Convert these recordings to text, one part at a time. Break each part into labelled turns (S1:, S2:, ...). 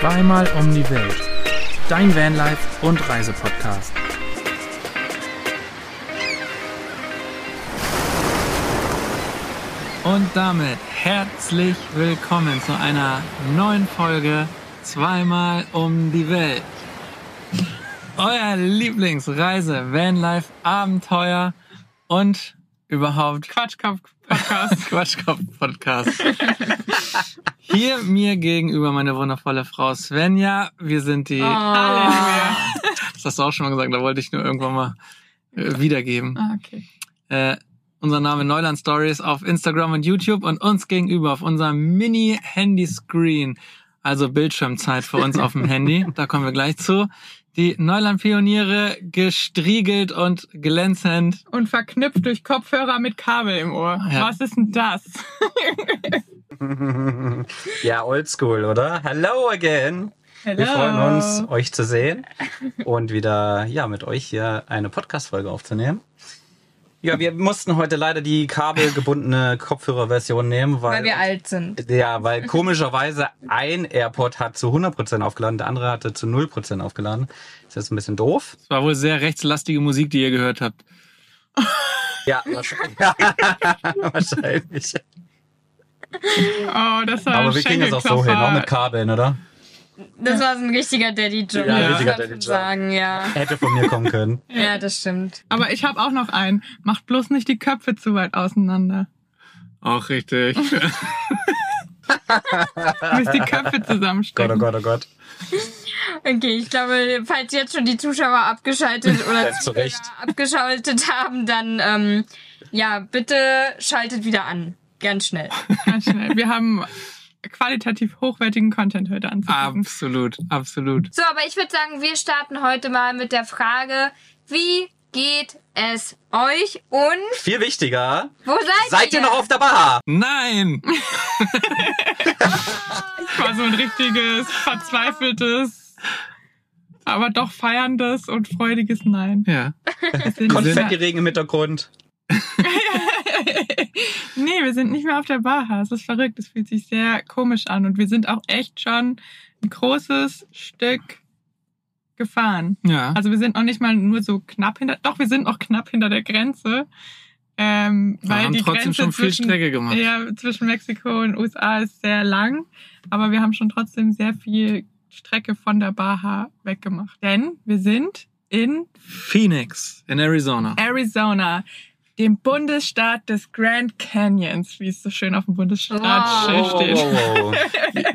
S1: Zweimal um die Welt. Dein Vanlife und Reisepodcast. Und damit herzlich willkommen zu einer neuen Folge Zweimal um die Welt. Euer Lieblingsreise, Vanlife, Abenteuer und überhaupt
S2: Quatschkopf Podcast.
S1: Quatschkopf Podcast. Hier mir gegenüber meine wundervolle Frau Svenja. Wir sind die.
S2: Oh.
S1: Das hast du auch schon mal gesagt, da wollte ich nur irgendwann mal äh, wiedergeben.
S2: Ah, okay.
S1: Äh, unser Name Neuland Stories auf Instagram und YouTube und uns gegenüber auf unserem Mini-Handy-Screen. Also Bildschirmzeit für uns auf dem Handy. Da kommen wir gleich zu. Die Neuland-Pioniere gestriegelt und glänzend.
S2: Und verknüpft durch Kopfhörer mit Kabel im Ohr.
S1: Ja.
S2: Was ist denn das?
S3: ja, oldschool, oder? Hello again.
S2: Hello.
S3: Wir freuen uns, euch zu sehen und wieder ja mit euch hier eine Podcast-Folge aufzunehmen. Ja, wir mussten heute leider die kabelgebundene Kopfhörerversion nehmen, weil,
S4: Weil wir alt sind.
S3: ja, weil komischerweise ein AirPod hat zu 100% aufgeladen, der andere hatte zu 0% aufgeladen. Das ist ein bisschen doof.
S1: Es war wohl sehr rechtslastige Musik, die ihr gehört habt.
S3: Ja, wahrscheinlich. wahrscheinlich.
S2: Oh, das war
S3: Aber wir kriegen das auch so hin, auch mit Kabeln, oder?
S4: Das war so ein richtiger Daddy-Joke.
S3: Ja,
S4: muss
S3: richtiger Daddy-Joke.
S4: sagen, ja.
S3: Hätte von mir kommen können.
S4: Ja, das stimmt.
S2: Aber ich habe auch noch einen. Macht bloß nicht die Köpfe zu weit auseinander.
S1: Auch richtig.
S2: Müsst die Köpfe
S3: Gott, oh
S2: zusammenstecken.
S3: Gott, oh Gott.
S4: Okay, ich glaube, falls jetzt schon die Zuschauer abgeschaltet oder
S3: Ja, zu
S4: Zuhörer
S3: Recht.
S4: abgeschaltet haben, dann ähm, ja, bitte schaltet wieder an. Ganz schnell.
S2: Ganz schnell. Wir haben qualitativ hochwertigen Content heute anzubieten.
S1: absolut, absolut.
S4: So, aber ich würde sagen, wir starten heute mal mit der Frage, wie geht es euch und
S3: Viel wichtiger,
S4: wo seid,
S3: seid ihr noch auf der Bar?
S1: Nein!
S2: war so ein richtiges, verzweifeltes, aber doch feierndes und freudiges Nein.
S1: Ja.
S3: Konfetti-Regen im Hintergrund.
S2: nee, wir sind nicht mehr auf der Baha. Es ist verrückt. Es fühlt sich sehr komisch an. Und wir sind auch echt schon ein großes Stück gefahren.
S1: Ja.
S2: Also wir sind noch nicht mal nur so knapp hinter, doch, wir sind noch knapp hinter der Grenze. Ähm,
S1: Wir
S2: weil
S1: haben
S2: die
S1: trotzdem
S2: Grenze
S1: schon viel
S2: zwischen,
S1: Strecke gemacht.
S2: Ja, zwischen Mexiko und USA ist sehr lang, aber wir haben schon trotzdem sehr viel Strecke von der Baja weggemacht. Denn wir sind in
S1: Phoenix in Arizona.
S2: Arizona, dem Bundesstaat des Grand Canyons, wie es so schön auf dem Bundesstaatschild
S4: Wow.
S2: steht.
S3: wow.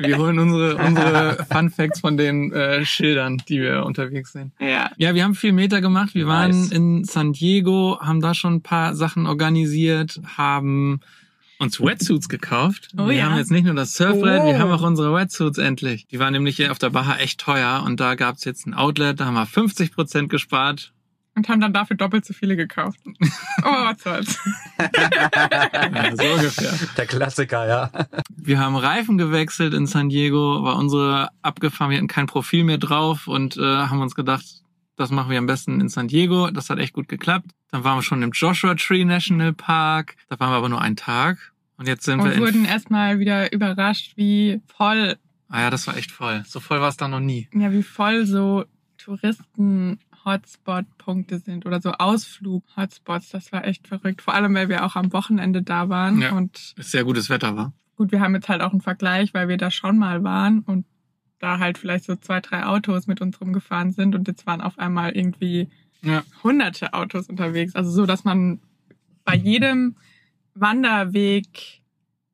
S1: Wir holen unsere, unsere Fun Facts von den äh, Schildern, die wir unterwegs sehen.
S2: Ja.
S1: Ja, wir haben viel Meter gemacht. Wir waren
S3: Nice.
S1: in San Diego, haben da schon ein paar Sachen organisiert, haben uns Wetsuits gekauft.
S2: Oh
S1: wir
S2: ja.
S1: haben jetzt nicht nur das Surfbrett,
S4: Oh.
S1: wir haben auch unsere Wetsuits endlich. Die waren nämlich hier auf der Baha echt teuer und da gab's jetzt ein Outlet, da haben wir 50 Prozent gespart.
S2: Und haben dann dafür doppelt so viele gekauft. Oh, was soll's.
S1: Ja, so ungefähr.
S3: Der Klassiker, ja.
S1: Wir haben Reifen gewechselt in San Diego, war unsere abgefahren, wir hatten kein Profil mehr drauf und äh, haben uns gedacht, das machen wir am besten in San Diego. Das hat echt gut geklappt. Dann waren wir schon im Joshua Tree National Park. Da waren wir aber nur einen Tag. Und jetzt sind wir
S2: Und
S1: in...
S2: wurden erstmal wieder überrascht, wie voll,
S1: Ah ja, das war echt voll. So voll war es da noch nie.
S2: ja, wie voll so Touristen-Hotspot-Punkte sind oder so Ausflug-Hotspots. Das war echt verrückt. Vor allem, weil wir auch am Wochenende da waren.
S1: Ja.
S2: Und
S1: Sehr gutes Wetter war.
S2: gut, wir haben jetzt halt auch einen Vergleich, weil wir da schon mal waren und da halt vielleicht so zwei, drei Autos mit uns rumgefahren sind und jetzt waren auf einmal irgendwie
S1: Ja.
S2: hunderte Autos unterwegs. Also so, dass man bei jedem Wanderweg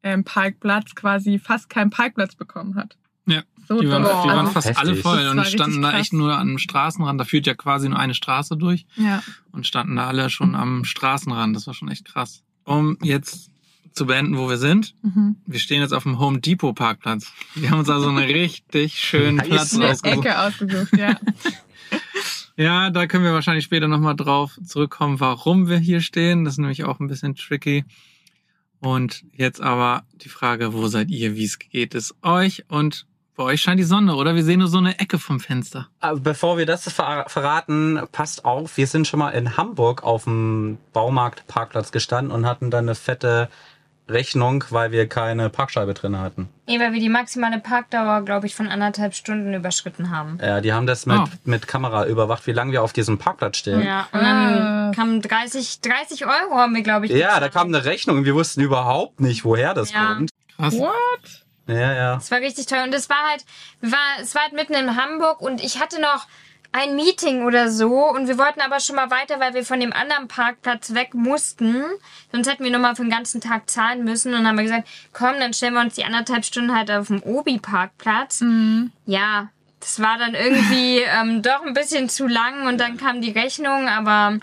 S2: ähm, Parkplatz quasi fast keinen Parkplatz bekommen hat.
S1: Ja,
S2: So
S1: Die waren, die waren
S2: also,
S1: fast
S3: Heftig.
S1: alle voll und standen da echt nur am Straßenrand. Da führt ja quasi nur eine Straße durch.
S2: ja.
S1: und standen da alle schon am Straßenrand. Das war schon echt krass. Um jetzt zu beenden, wo wir sind.
S2: Mhm.
S1: Wir stehen jetzt auf dem Home Depot Parkplatz. Wir haben uns also einen richtig schönen
S3: Nice.
S1: Platz ausgesucht.
S2: Ecke ausgesucht, ja.
S1: Ja, da können wir wahrscheinlich später nochmal drauf zurückkommen, warum wir hier stehen. Das ist nämlich auch ein bisschen tricky. Und jetzt aber die Frage, wo seid ihr? Wie geht es euch? Und bei euch scheint die Sonne, oder? Wir sehen nur so eine Ecke vom Fenster.
S3: Aber bevor wir das ver verraten, passt auf, wir sind schon mal in Hamburg auf dem Baumarktparkplatz gestanden und hatten dann eine fette Rechnung, weil wir keine Parkscheibe drin hatten.
S4: Nee, weil wir die maximale Parkdauer, glaube ich, von anderthalb Stunden überschritten haben.
S3: Ja, die haben das mit,
S1: Oh.
S3: mit Kamera überwacht, wie lange wir auf diesem Parkplatz stehen.
S4: Ja, und dann
S2: Ah.
S4: kamen 30, 30 Euro haben wir, glaube ich.
S3: Ja, da kam eine Rechnung und wir wussten überhaupt nicht, woher das
S4: Ja.
S3: kommt.
S1: Krass.
S2: What?
S3: Ja, ja.
S4: Es war richtig teuer und es war halt, wir war, es war halt mitten in Hamburg und ich hatte noch ein Meeting oder so und wir wollten aber schon mal weiter, weil wir von dem anderen Parkplatz weg mussten. Sonst hätten wir nochmal für den ganzen Tag zahlen müssen und dann haben wir gesagt, komm, dann stellen wir uns die anderthalb Stunden halt auf dem Obi-Parkplatz.
S2: Mhm.
S4: Ja, das war dann irgendwie ähm, doch ein bisschen zu lang und dann kam die Rechnung, aber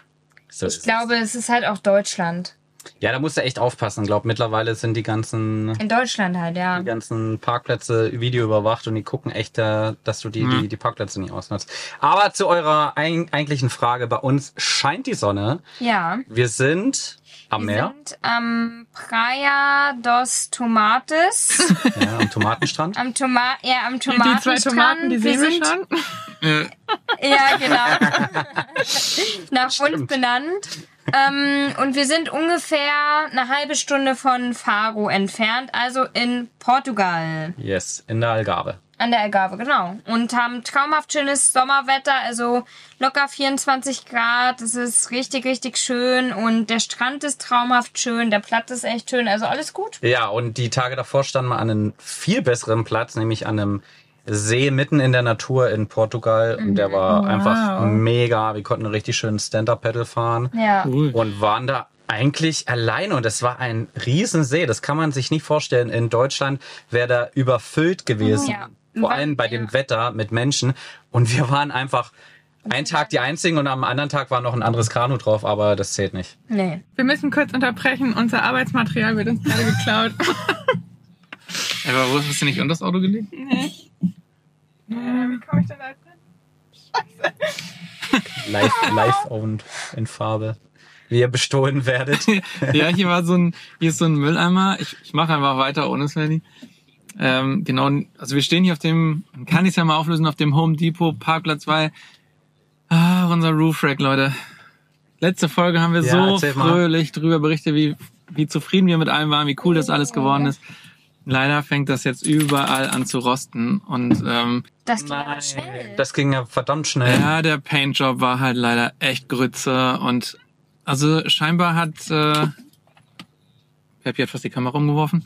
S4: ich glaube, es ist halt auch Deutschland.
S3: Ja, da musst du echt aufpassen. Ich glaube, mittlerweile sind die ganzen,
S4: In Deutschland halt, ja.
S3: die ganzen Parkplätze Video überwacht und die gucken echt, dass du die,
S1: Ja.
S3: die, die Parkplätze nicht ausnutzt. Aber zu eurer ein, eigentlichen Frage. Bei uns scheint die Sonne.
S4: Ja.
S3: Wir sind am
S4: Wir
S3: Meer,
S4: sind am Praia dos Tomates.
S3: ja, am Tomatenstrand.
S4: am Toma ja, am
S2: Die zwei
S4: Tomatenstrand.
S2: Tomaten, die sehen wir
S4: sind,
S2: schon.
S4: Ja, genau. Nach uns benannt. Ähm, und wir sind ungefähr eine halbe Stunde von Faro entfernt, also in Portugal.
S3: Yes, in der Algarve.
S4: An der Algarve, genau. Und haben traumhaft schönes Sommerwetter, also locker 24 Grad. Es ist richtig, richtig schön. Und der Strand ist traumhaft schön, der Platz ist echt schön, also alles gut.
S3: Ja, und die Tage davor standen wir an einem viel besseren Platz, nämlich an einem See mitten in der Natur in Portugal. Und der war
S2: Wow.
S3: einfach mega. Wir konnten einen richtig schönen Stand-Up-Pedal fahren.
S4: Ja.
S1: cool.
S3: und waren da eigentlich alleine und es war ein Riesensee. Das kann man sich nicht vorstellen. In Deutschland wäre da überfüllt gewesen.
S4: Ja.
S3: Vor allem bei dem Wetter mit Menschen. Und wir waren einfach einen Tag die einzigen und am anderen Tag war noch ein anderes Kanu drauf, aber das zählt nicht.
S4: Nee.
S2: Wir müssen kurz unterbrechen. Unser Arbeitsmaterial wird uns gerade geklaut.
S1: Aber wo hast du nicht unter das Auto gelegt?
S2: nee. Äh, wie komme ich denn da drin?
S3: Live, live und in Farbe. Wie ihr bestohlen werdet.
S1: ja, hier war so ein, hier ist so ein Mülleimer. Ich, ich mache einfach weiter ohne Svenny. Ähm, genau, also wir stehen hier auf dem, kann ich ja mal auflösen, auf dem Home Depot Parkplatz, weil ah, unser Roof Rack, Leute. Letzte Folge haben wir
S3: Ja,
S1: so
S3: erzähl mal.
S1: fröhlich drüber berichtet, wie, wie zufrieden wir mit allem waren, wie cool das alles geworden ist. Leider fängt das jetzt überall an zu rosten und ähm,
S4: Das ging aber schnell.
S3: Das ging ja verdammt schnell.
S1: ja, der Paintjob war halt leider echt Grütze und also scheinbar hat äh, Peppi hat fast die Kamera umgeworfen.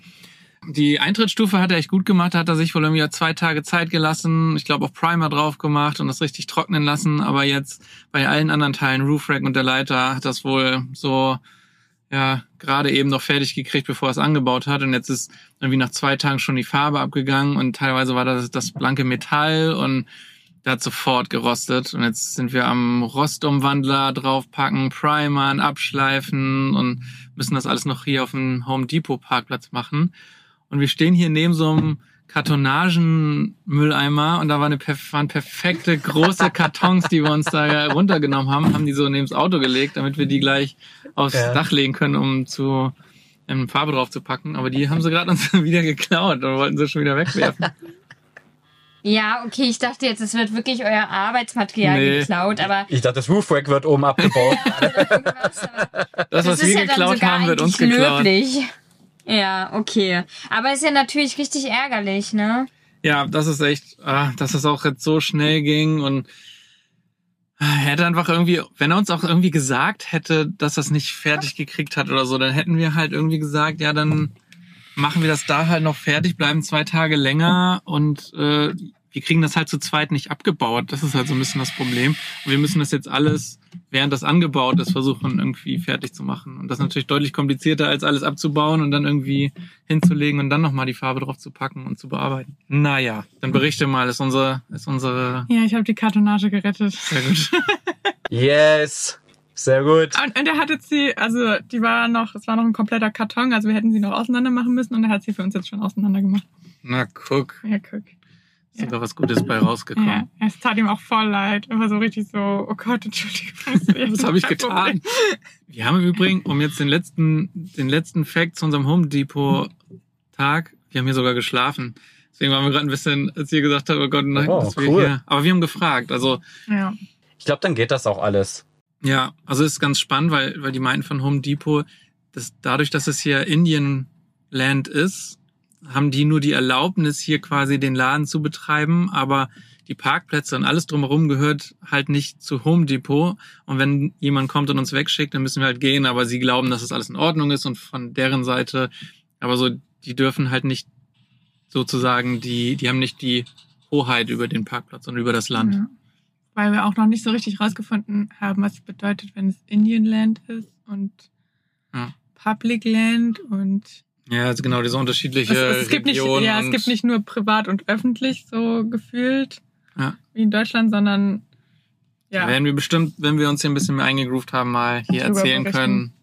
S1: Die Eintrittsstufe hat er echt gut gemacht, da hat er sich wohl irgendwie zwei Tage Zeit gelassen, ich glaube auch Primer drauf gemacht und das richtig trocknen lassen, aber jetzt bei allen anderen Teilen, Roof Rack und der Leiter, hat das wohl so ja gerade eben noch fertig gekriegt, bevor er es angebaut hat und jetzt ist irgendwie nach zwei Tagen schon die Farbe abgegangen und teilweise war das das blanke Metall und der hat sofort gerostet und jetzt sind wir am Rostumwandler draufpacken, primern, abschleifen und müssen das alles noch hier auf dem Home Depot Parkplatz machen. Und wir stehen hier neben so einem Kartonagenmülleimer und da war eine, waren perfekte große Kartons, die wir uns da runtergenommen haben, haben die so neben das Auto gelegt, damit wir die gleich aufs
S3: Ja.
S1: Dach legen können, um zu ähm, Farbe drauf zu packen. Aber die haben sie gerade uns wieder geklaut und wollten sie schon wieder wegwerfen.
S4: Ja, okay, ich dachte jetzt, es wird wirklich euer Arbeitsmaterial
S1: Nee.
S4: geklaut, aber
S3: Ich dachte, das Roof Rack wird oben abgebaut.
S4: irgendwas, aber
S1: Das, was wir
S4: ja
S1: geklaut haben, wird uns
S4: eigentlich
S1: geklaut.
S4: Ja, okay. Aber ist ja natürlich richtig ärgerlich, ne?
S1: Ja, das ist echt, ah, dass es auch jetzt so schnell ging und ah, er hätte einfach irgendwie, wenn er uns auch irgendwie gesagt hätte, dass es nicht fertig gekriegt hat oder so, dann hätten wir halt irgendwie gesagt, ja, dann machen wir das da halt noch fertig, bleiben zwei Tage länger und äh, wir kriegen das halt zu zweit nicht abgebaut. Das ist halt so ein bisschen das Problem. Und wir müssen das jetzt alles, während das angebaut ist, versuchen irgendwie fertig zu machen. Und das ist natürlich deutlich komplizierter, als alles abzubauen und dann irgendwie hinzulegen und dann nochmal die Farbe drauf zu packen und zu bearbeiten. Naja, dann berichte mal, ist unsere, ist unsere,
S2: Ja, ich habe die Kartonage gerettet.
S1: sehr gut.
S3: yes. Sehr gut.
S2: Und, und er hat jetzt die, also die war noch, es war noch ein kompletter Karton, also wir hätten sie noch auseinander machen müssen und er hat sie für uns jetzt schon auseinander gemacht.
S1: Na, guck,
S2: Ja, guck.
S1: Ist sogar was Gutes bei rausgekommen.
S2: Ja, es tat ihm auch voll leid. Er war so richtig so, oh Gott, Entschuldigung.
S1: Was habe ich getan? Wir haben im Übrigen, um jetzt den letzten, den letzten Fact zu unserem Home Depot Tag, wir haben hier sogar geschlafen. Deswegen waren wir gerade ein bisschen, als ihr gesagt habt, oh Gott, nein,
S3: Oh,
S1: dass wir
S3: cool.
S1: hier. Aber wir haben gefragt. Also
S2: Ja.
S3: Ich glaube, dann geht das auch alles.
S1: ja, also es ist ganz spannend, weil, weil die meinten von Home Depot, dass dadurch, dass es hier Indien Land ist, haben die nur die Erlaubnis, hier quasi den Laden zu betreiben, aber die Parkplätze und alles drumherum gehört halt nicht zu Home Depot. Und wenn jemand kommt und uns wegschickt, dann müssen wir halt gehen. Aber sie glauben, dass es alles in Ordnung ist und von deren Seite, aber so, die dürfen halt nicht sozusagen, die, die haben nicht die Hoheit über den Parkplatz und über das Land.
S2: Ja. Weil wir auch noch nicht so richtig rausgefunden haben, was es bedeutet, wenn es Indian Land ist und
S1: Ja.
S2: Public Land und
S1: Ja, also genau, diese unterschiedliche
S2: es, es gibt nicht, ja, es gibt nicht nur privat und öffentlich so gefühlt
S1: Ja.
S2: wie in Deutschland, sondern ja,
S1: Da werden wir bestimmt, wenn wir uns hier ein bisschen mehr eingegroovt haben, mal hier
S2: Drüber
S1: erzählen können,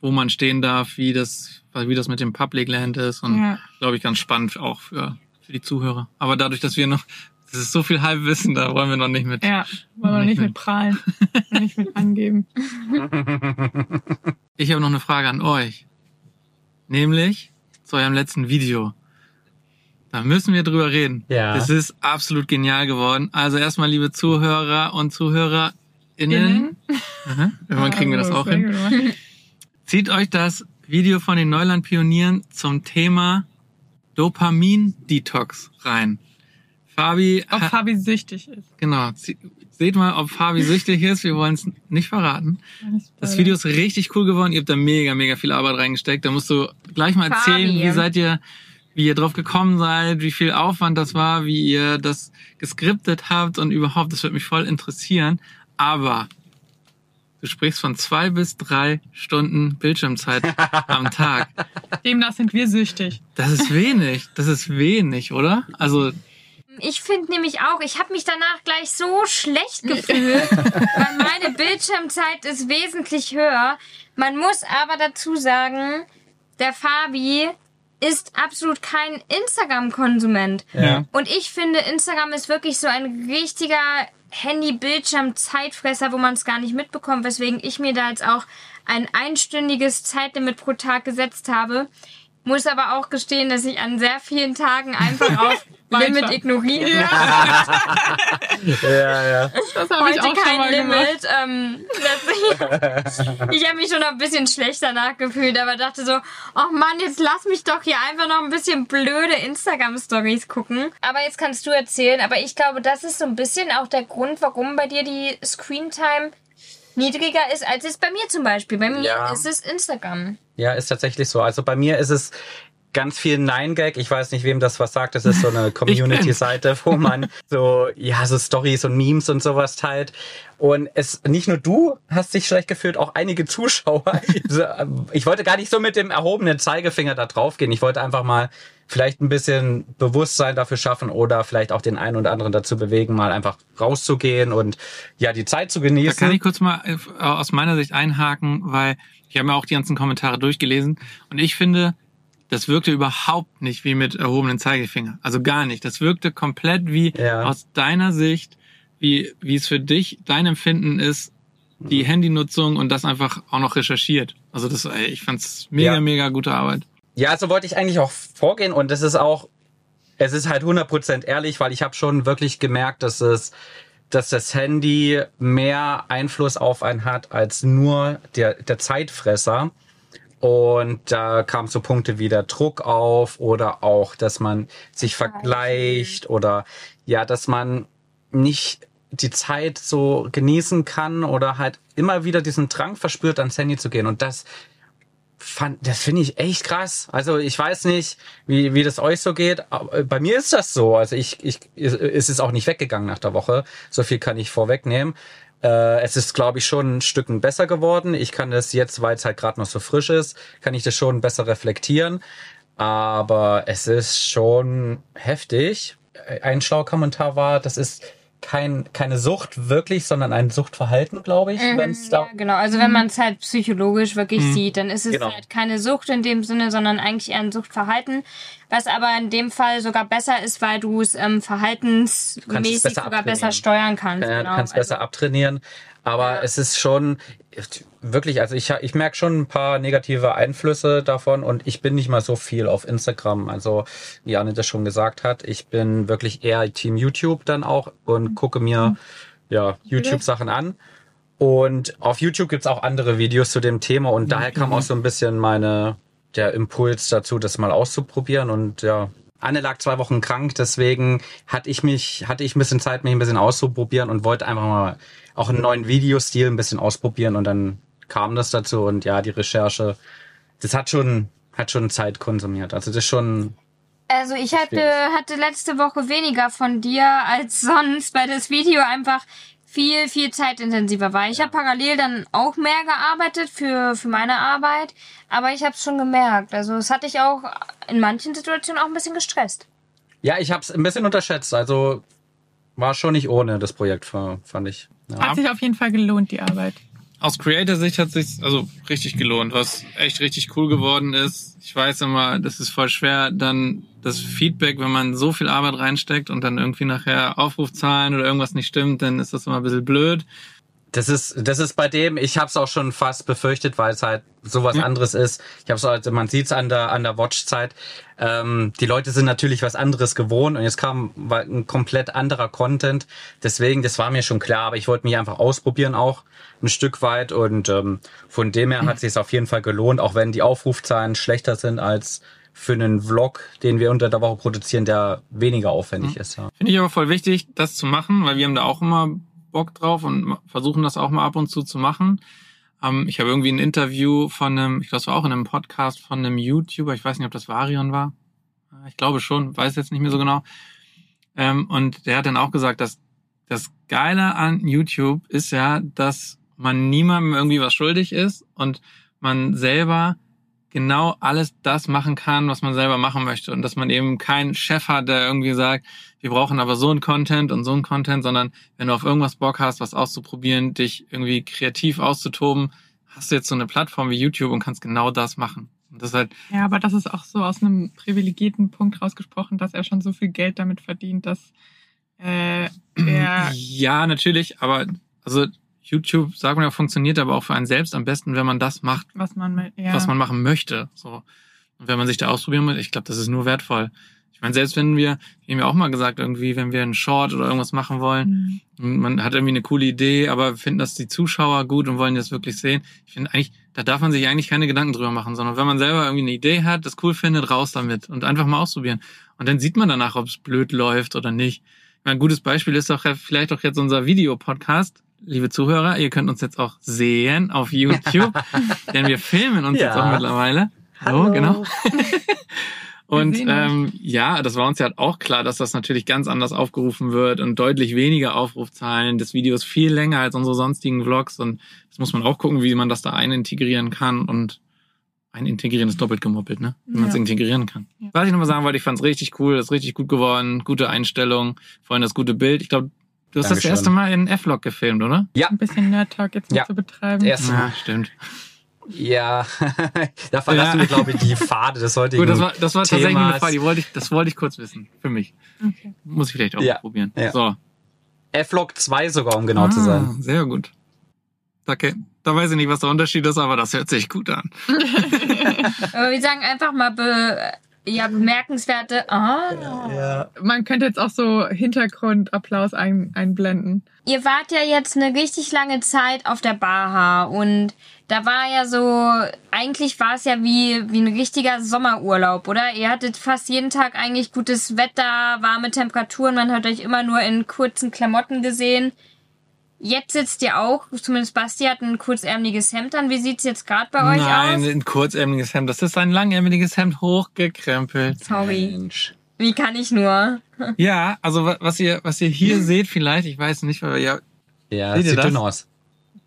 S1: wo man stehen darf, wie das, wie das mit dem Public Land ist und
S2: ja.
S1: glaube ich ganz spannend auch für, für die Zuhörer. Aber dadurch, dass wir noch, das ist so viel Halbwissen, da wollen wir noch nicht mit.
S2: Ja, wollen wir
S1: Nicht
S2: nicht
S1: mit-
S2: mit prahlen, nicht mit angeben.
S1: Ich habe noch eine Frage an euch. Nämlich zu eurem letzten Video. Da müssen wir drüber reden.
S3: Ja.
S1: Das ist absolut genial geworden. Also erstmal, liebe Zuhörer und ZuhörerInnen,
S2: Innen.
S1: Aha, irgendwann kriegen wir das auch hin. Zieht euch das Video von den Neuland-Pionieren zum Thema Dopamin-Detox rein. Fabi,
S2: Ob Fabi süchtig ist.
S1: genau, seht mal, ob Fabi süchtig ist. Wir wollen es nicht verraten. Das Video ist richtig cool geworden. Ihr habt da mega, mega viel Arbeit reingesteckt. Da musst du gleich mal erzählen,
S4: Fabi.
S1: wie seid ihr, wie ihr drauf gekommen seid, wie viel Aufwand das war, wie ihr das geskriptet habt und überhaupt, das würde mich voll interessieren. Aber du sprichst von zwei bis drei Stunden Bildschirmzeit am Tag.
S2: Demnach sind wir süchtig.
S1: Das ist wenig. Das ist wenig, oder? Also,
S4: Ich finde nämlich auch, ich habe mich danach gleich so schlecht gefühlt, weil meine Bildschirmzeit ist wesentlich höher. Man muss aber dazu sagen, der Fabi ist absolut kein Instagram-Konsument.
S3: Ja.
S4: Und ich finde, Instagram ist wirklich so ein richtiger Handy-Bildschirm-Zeitfresser, wo man es gar nicht mitbekommt, weswegen ich mir da jetzt auch ein einstündiges Zeitlimit pro Tag gesetzt habe. Muss aber auch gestehen, dass ich an sehr vielen Tagen einfach auf Limit ignoriere.
S3: ja, ja.
S2: Das habe ich
S4: Heute
S2: auch schon
S4: kein
S2: gemacht.
S4: Limit. Ähm, ich habe mich schon noch ein bisschen schlechter nachgefühlt, aber dachte so, oh Mann, jetzt lass mich doch hier einfach noch ein bisschen blöde Instagram-Stories gucken. Aber jetzt kannst du erzählen, aber ich glaube, das ist so ein bisschen auch der Grund, warum bei dir die Screentime niedriger ist, als es bei mir zum Beispiel. Bei mir
S3: Ja.
S4: ist es Instagram.
S3: Ja, ist tatsächlich so. Also bei mir ist es ganz viel Nein-Gag. Ich weiß nicht, wem das was sagt. Das ist so eine Community-Seite, wo man so, ja, so Stories und Memes und sowas teilt. Und es, nicht nur du hast dich schlecht gefühlt, auch einige Zuschauer. Also, Ich wollte gar nicht so mit dem erhobenen Zeigefinger da drauf gehen. Ich wollte einfach mal vielleicht ein bisschen Bewusstsein dafür schaffen oder vielleicht auch den einen oder anderen dazu bewegen, mal einfach rauszugehen und ja, die Zeit zu
S1: Da
S3: genießen.
S1: kann ich kurz mal äh, aus meiner Sicht einhaken, weil ich habe mir auch die ganzen Kommentare durchgelesen und ich finde, das wirkte überhaupt nicht wie mit erhobenen Zeigefinger. Also gar nicht. Das wirkte komplett wie
S3: Ja.
S1: aus deiner Sicht, wie, wie es für dich, dein Empfinden ist, die Handynutzung und das einfach auch noch recherchiert. Also das, ey, ich fand's mega,
S3: Ja.
S1: mega gute Arbeit.
S3: Ja, so wollte ich eigentlich auch vorgehen und es ist auch, es ist halt 100% ehrlich, weil ich habe schon wirklich gemerkt, dass es, dass das Handy mehr Einfluss auf einen hat als nur der, der Zeitfresser. Und da kamen so Punkte wie der Druck auf oder auch, dass man sich vergleicht oder ja, dass man nicht die Zeit so genießen kann oder halt immer wieder diesen Drang verspürt, ans Handy zu gehen. Und das fand, das finde ich echt krass. Also ich weiß nicht, wie, wie das euch so geht. Aber bei mir ist das so. Also ich, ich, es ist auch nicht weggegangen nach der Woche. So viel kann ich vorwegnehmen. Äh, es ist, glaube ich, schon ein Stücken besser geworden. Ich kann das jetzt, weil es halt gerade noch so frisch ist, kann ich das schon besser reflektieren. Aber es ist schon heftig. Ein schlauer Kommentar war, das ist kein, keine Sucht wirklich, sondern ein Suchtverhalten, glaube ich. wenn's da
S4: Ja, genau. Also wenn man es halt psychologisch wirklich sieht, dann ist es
S3: Genau.
S4: halt keine Sucht in dem Sinne, sondern eigentlich eher ein Suchtverhalten. Was aber in dem Fall sogar besser ist, weil du es ähm, verhaltensmäßig
S3: besser
S4: sogar besser steuern kannst.
S3: Ja,
S4: genau.
S3: du kannst besser
S4: also,
S3: abtrainieren. Aber
S4: Ja.
S3: es ist schon wirklich, also ich, ich merke schon ein paar negative Einflüsse davon und ich bin nicht mal so viel auf Instagram. Also, wie Anne das schon gesagt hat, ich bin wirklich eher Team YouTube dann auch und gucke mir ja YouTube-Sachen an. Und auf YouTube gibt's auch andere Videos zu dem Thema und daher kam auch so ein bisschen meine der Impuls dazu, das mal auszuprobieren. Und ja, Anne lag zwei Wochen krank, deswegen hatte ich mich, hatte ich ein bisschen Zeit, mich ein bisschen auszuprobieren und wollte einfach mal auch einen neuen Videostil ein bisschen ausprobieren und dann kam das dazu und ja, die Recherche, das hat schon, hat schon Zeit konsumiert. Also das ist schon,
S4: Also ich hatte,
S3: Schwierig.
S4: hatte letzte Woche weniger von dir als sonst, weil das Video einfach viel, viel zeitintensiver war. Ich habe parallel dann auch mehr gearbeitet für, für meine Arbeit, aber ich habe es schon gemerkt. Also es hatte ich auch in manchen Situationen auch ein bisschen gestresst.
S3: ja, ich habe es ein bisschen unterschätzt. Also war schon nicht ohne das Projekt, fand ich. Ja.
S2: Hat sich auf jeden Fall gelohnt, die Arbeit.
S1: Aus Creator-Sicht hat sich also richtig gelohnt, was echt richtig cool geworden ist. Ich weiß immer, das ist voll schwer, dann das Feedback, wenn man so viel Arbeit reinsteckt und dann irgendwie nachher Aufrufzahlen oder irgendwas nicht stimmt, dann ist das immer ein bisschen blöd.
S3: Das ist, das ist bei dem, ich habe es auch schon fast befürchtet, weil es halt sowas
S1: Ja.
S3: anderes ist. Ich habe also, man sieht es an der an der Watchzeit. Ähm, die Leute sind natürlich was anderes gewohnt und jetzt kam ein komplett anderer Content. Deswegen, das war mir schon klar, aber ich wollte mich einfach ausprobieren auch ein Stück weit und ähm, von dem her hat sich auf jeden Fall gelohnt, auch wenn die Aufrufzahlen schlechter sind als für einen Vlog, den wir unter der Woche produzieren, der weniger aufwendig ist. Ja.
S1: Finde ich aber voll wichtig, das zu machen, weil wir haben da auch immer Bock drauf und versuchen das auch mal ab und zu zu machen. Ähm, ich habe irgendwie ein Interview von einem, ich glaube, es war auch in einem Podcast von einem YouTuber, ich weiß nicht, ob das Varion war. Ich glaube schon, weiß jetzt nicht mehr so genau. Ähm, und der hat dann auch gesagt, dass das Geile an YouTube ist ja, dass man niemandem irgendwie was schuldig ist und man selber genau alles das machen kann, was man selber machen möchte und dass man eben keinen Chef hat, der irgendwie sagt, wir brauchen aber so ein Content und so ein Content, sondern wenn du auf irgendwas Bock hast, was auszuprobieren, dich irgendwie kreativ auszutoben, hast du jetzt so eine Plattform wie YouTube und kannst genau das machen. Und das ist halt,
S2: Ja, aber das ist auch so aus einem privilegierten Punkt rausgesprochen, dass er schon so viel Geld damit verdient, dass äh, er
S1: ja, natürlich, aber also YouTube, sagen wir ja, funktioniert aber auch für einen selbst am besten, wenn man das macht,
S2: was man ja,
S1: was man machen möchte. So. Und wenn man sich da ausprobieren will, ich glaube, das ist nur wertvoll. Ich meine, selbst wenn wir, wir haben ja auch mal gesagt, irgendwie, wenn wir einen Short oder irgendwas machen wollen,
S2: Mhm.
S1: und man hat irgendwie eine coole Idee, aber finden das die Zuschauer gut und wollen das wirklich sehen. Ich finde eigentlich, da darf man sich eigentlich keine Gedanken drüber machen, sondern wenn man selber irgendwie eine Idee hat, das cool findet, raus damit und einfach mal ausprobieren. Und dann sieht man danach, ob es blöd läuft oder nicht. Ich meine, ein gutes Beispiel ist doch vielleicht auch jetzt unser Videopodcast. Liebe Zuhörer, ihr könnt uns jetzt auch sehen auf YouTube, denn wir filmen uns
S3: Ja.
S1: jetzt auch mittlerweile. Hallo, genau. Und ähm, ja, das war uns ja auch klar, dass das natürlich ganz anders aufgerufen wird und deutlich weniger Aufrufzahlen. Das Video ist viel länger als unsere sonstigen Vlogs und das muss man auch gucken, wie man das da einintegrieren kann und einintegrieren ist doppelt gemoppelt, ne? Wie man es
S2: Ja.
S1: integrieren kann.
S2: Ja.
S1: Was ich nochmal sagen wollte, ich fand es richtig cool, das ist richtig gut geworden, gute Einstellung, vor allem das gute Bild. Ich glaube, du hast das
S3: Dankeschön.
S1: erste Mal in F-Log gefilmt, oder?
S3: Ja,
S2: ein bisschen Nerd-Talk jetzt
S3: Ja.
S2: noch zu betreiben.
S3: erst
S1: Ja, stimmt.
S3: Ja, da verlassen
S1: Ja.
S3: wir, glaube ich, die Pfade des heutigen
S1: Gut, das war, das war tatsächlich eine
S3: Themas.
S1: Frage, die wollte ich, das wollte ich kurz wissen. Für mich.
S2: Okay.
S1: Muss ich vielleicht auch
S3: Ja.
S1: mal probieren.
S3: Ja.
S1: So.
S3: F-Log 2 sogar, um genau zu sein.
S1: Ah, Sehr gut. Da, ke- da weiß ich nicht, was der Unterschied ist, aber das hört sich gut an.
S4: Aber wir sagen einfach mal be, ja, bemerkenswerte. Ah.
S3: Ja.
S2: Man könnte jetzt auch so Hintergrundapplaus ein, einblenden.
S4: Ihr wart ja jetzt eine richtig lange Zeit auf der Baha und da war ja so, eigentlich war es ja wie, wie ein richtiger Sommerurlaub, oder? Ihr hattet fast jeden Tag eigentlich gutes Wetter, warme Temperaturen, man hat euch immer nur in kurzen Klamotten gesehen. Jetzt sitzt ihr auch, zumindest Basti hat ein kurzärmeliges Hemd an. Wie sieht's jetzt gerade bei euch
S1: Nein,
S4: aus?
S1: ein kurzärmeliges Hemd. Das ist ein langärmeliges Hemd hochgekrempelt.
S4: Sorry.
S3: Mensch.
S4: Wie kann ich nur?
S1: Ja, also wa- was ihr, was ihr hier seht vielleicht, ich weiß nicht, weil ja,
S3: Ja,
S1: Seht
S3: sieht
S1: das?
S3: dünn aus.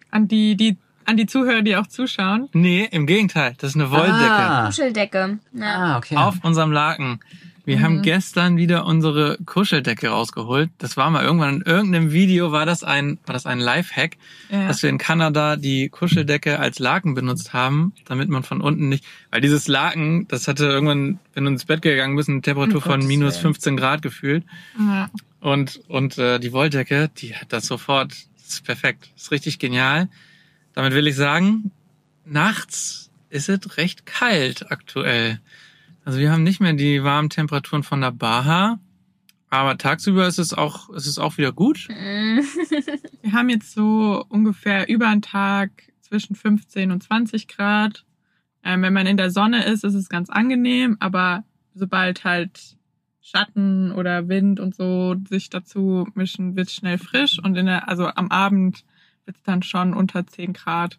S2: An die, die, an die Zuhörer, die auch zuschauen.
S1: nee, im Gegenteil, das ist eine Wolldecke.
S3: Ah,
S4: Kuscheldecke. Ja.
S3: ah okay.
S1: Auf unserem Laken. Wir
S2: Mhm.
S1: haben gestern wieder unsere Kuscheldecke rausgeholt. Das war mal irgendwann in irgendeinem Video war das ein, war das ein Lifehack,
S2: Ja.
S1: dass wir in Kanada die Kuscheldecke als Laken benutzt haben, damit man von unten nicht, weil dieses Laken, das hatte irgendwann, wenn du ins Bett gegangen bist, eine Temperatur
S3: Um
S1: von minus
S3: Willen.
S1: 15 Grad gefühlt.
S2: ja.
S1: Und, und äh, die Wolldecke, die hat das sofort. Das ist perfekt. Das ist richtig genial. Damit will ich sagen, nachts ist es recht kalt aktuell. Also wir haben nicht mehr die warmen Temperaturen von der Baha, aber tagsüber ist es auch, ist es auch wieder gut.
S4: Mm.
S2: Wir haben jetzt so ungefähr über einen Tag zwischen 15 und 20 Grad. Ähm, wenn man in der Sonne ist, ist es ganz angenehm, aber sobald halt Schatten oder Wind und so sich dazu mischen, wird schnell frisch und in der, also am Abend wird es dann schon unter 10 Grad.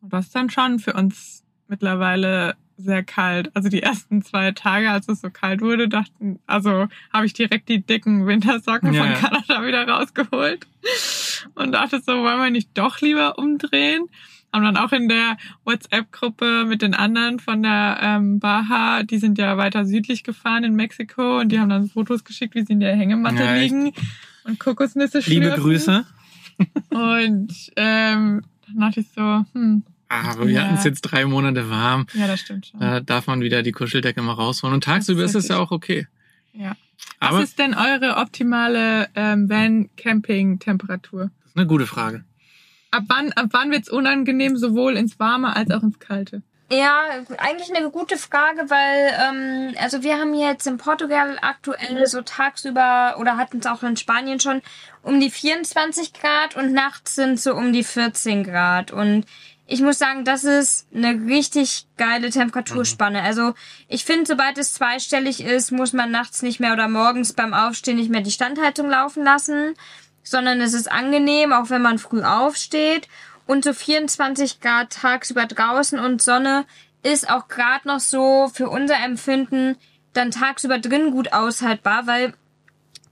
S2: Und das ist dann schon für uns mittlerweile sehr kalt. Also die ersten zwei Tage, als es so kalt wurde, dachten, also habe ich direkt die dicken Wintersocken
S1: Ja,
S2: von. Kanada wieder rausgeholt und dachte so, wollen wir nicht doch lieber umdrehen? Haben dann auch in der WhatsApp-Gruppe mit den anderen von der ähm, Baja, die sind ja weiter südlich gefahren in Mexiko und die haben dann Fotos geschickt, wie sie in der Hängematte
S1: Ja,
S2: liegen und Kokosnüsse
S1: Liebe
S2: schlürfen.
S1: Grüße.
S2: Und ähm, dann dachte ich so, hm,
S1: Aber wir
S2: Ja.
S1: hatten es jetzt drei Monate warm.
S2: ja, das stimmt schon.
S1: Da darf man wieder die Kuscheldecke mal rausholen. Und tagsüber ist es ja auch okay.
S2: Ja.
S1: Aber
S2: Was ist denn eure optimale ähm, Van-Camping-Temperatur?
S1: das ist eine gute Frage.
S2: Ab wann, ab wann wird's unangenehm, sowohl ins Warme als auch ins Kalte?
S4: Ja, eigentlich eine gute Frage, weil ähm, also wir haben jetzt in Portugal aktuell so tagsüber oder hatten es auch in Spanien schon um die 24 Grad und nachts sind so um die 14 Grad und ich muss sagen, das ist eine richtig geile Temperaturspanne. Also ich finde, sobald es zweistellig ist, muss man nachts nicht mehr oder morgens beim Aufstehen nicht mehr die Standheizung laufen lassen, sondern es ist angenehm, auch wenn man früh aufsteht. Und so 24 Grad tagsüber draußen und Sonne ist auch gerade noch so für unser Empfinden dann tagsüber drin gut aushaltbar, weil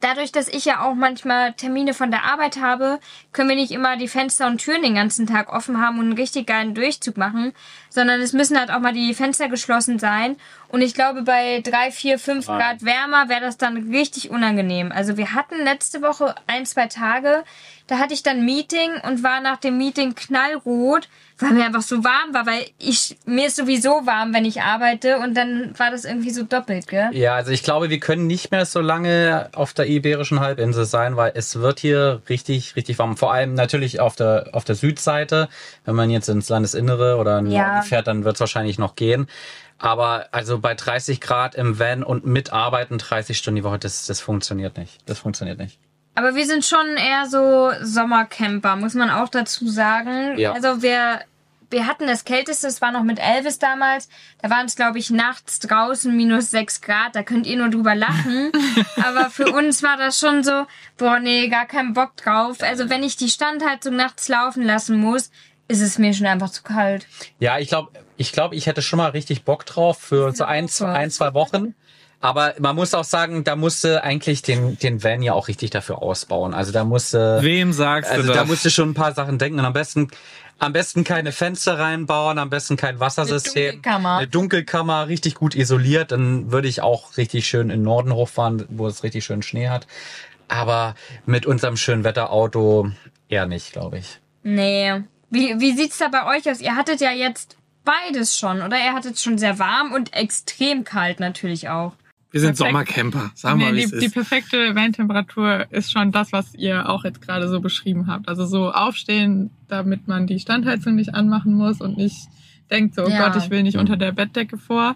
S4: dadurch, dass ich ja auch manchmal Termine von der Arbeit habe, können wir nicht immer die Fenster und Türen den ganzen Tag offen haben und einen richtig geilen Durchzug machen, sondern es müssen halt auch mal die Fenster geschlossen sein. Und ich glaube, bei drei, vier, fünf Grad wärmer wäre das dann richtig unangenehm. Also wir hatten letzte Woche ein, zwei Tage, da hatte ich dann Meeting und war nach dem Meeting knallrot, weil mir einfach so warm war, weil ich, mir ist sowieso warm, wenn ich arbeite und dann war das irgendwie so doppelt, gell?
S3: Ja, also ich glaube, wir können nicht mehr so lange auf der Iberischen Halbinsel sein, weil es wird hier richtig, richtig warm. Vor allem natürlich auf der, auf der Südseite. Wenn man jetzt ins Landesinnere oder in
S4: Ja.
S3: Norden fährt, dann wird es wahrscheinlich noch gehen. Aber also bei 30 Grad im Van und mit Arbeiten 30 Stunden die Woche, das, das funktioniert nicht. Das funktioniert nicht.
S4: Aber wir sind schon eher so Sommercamper, muss man auch dazu sagen.
S3: Ja.
S4: Also wir, wir hatten das Kälteste, das war noch mit Elvis damals. Da waren es, glaube ich, nachts draußen minus sechs Grad. Da könnt ihr nur drüber lachen. Aber für uns war das schon so, boah, nee, gar keinen Bock drauf. Also wenn ich die Standheizung nachts laufen lassen muss, ist es mir schon einfach zu kalt.
S3: Ja, ich glaube, ich glaube, ich hätte schon mal richtig Bock drauf für so ein, zwei, ein, zwei Wochen. Aber man muss auch sagen, da musste eigentlich den, den Van ja auch richtig dafür ausbauen. Also da musste,
S1: Wem sagst
S3: also
S1: du
S3: da
S1: das?
S3: musste schon ein paar Sachen denken und am besten, am besten keine Fenster reinbauen, am besten kein Wassersystem.
S2: Dunkelkammer.
S3: Eine Dunkelkammer, richtig gut isoliert. Dann würde ich auch richtig schön in den Norden hochfahren, wo es richtig schön Schnee hat. Aber mit unserem schönen Wetterauto eher nicht, glaube ich.
S4: Nee. Wie, wie sieht's da bei euch aus? Ihr hattet ja jetzt beides schon, oder? Ihr hattet schon sehr warm und extrem kalt natürlich auch.
S1: Wir sind
S2: Perfekt.
S1: Sommercamper. Sag mal, wie
S2: nee,
S1: es
S2: die, die
S1: ist.
S2: perfekte Van-Temperatur ist schon das, was ihr auch jetzt gerade so beschrieben habt. Also so aufstehen, damit man die Standheizung nicht anmachen muss und nicht denkt so, oh
S4: Ja.
S2: Gott, ich will nicht unter der Bettdecke vor.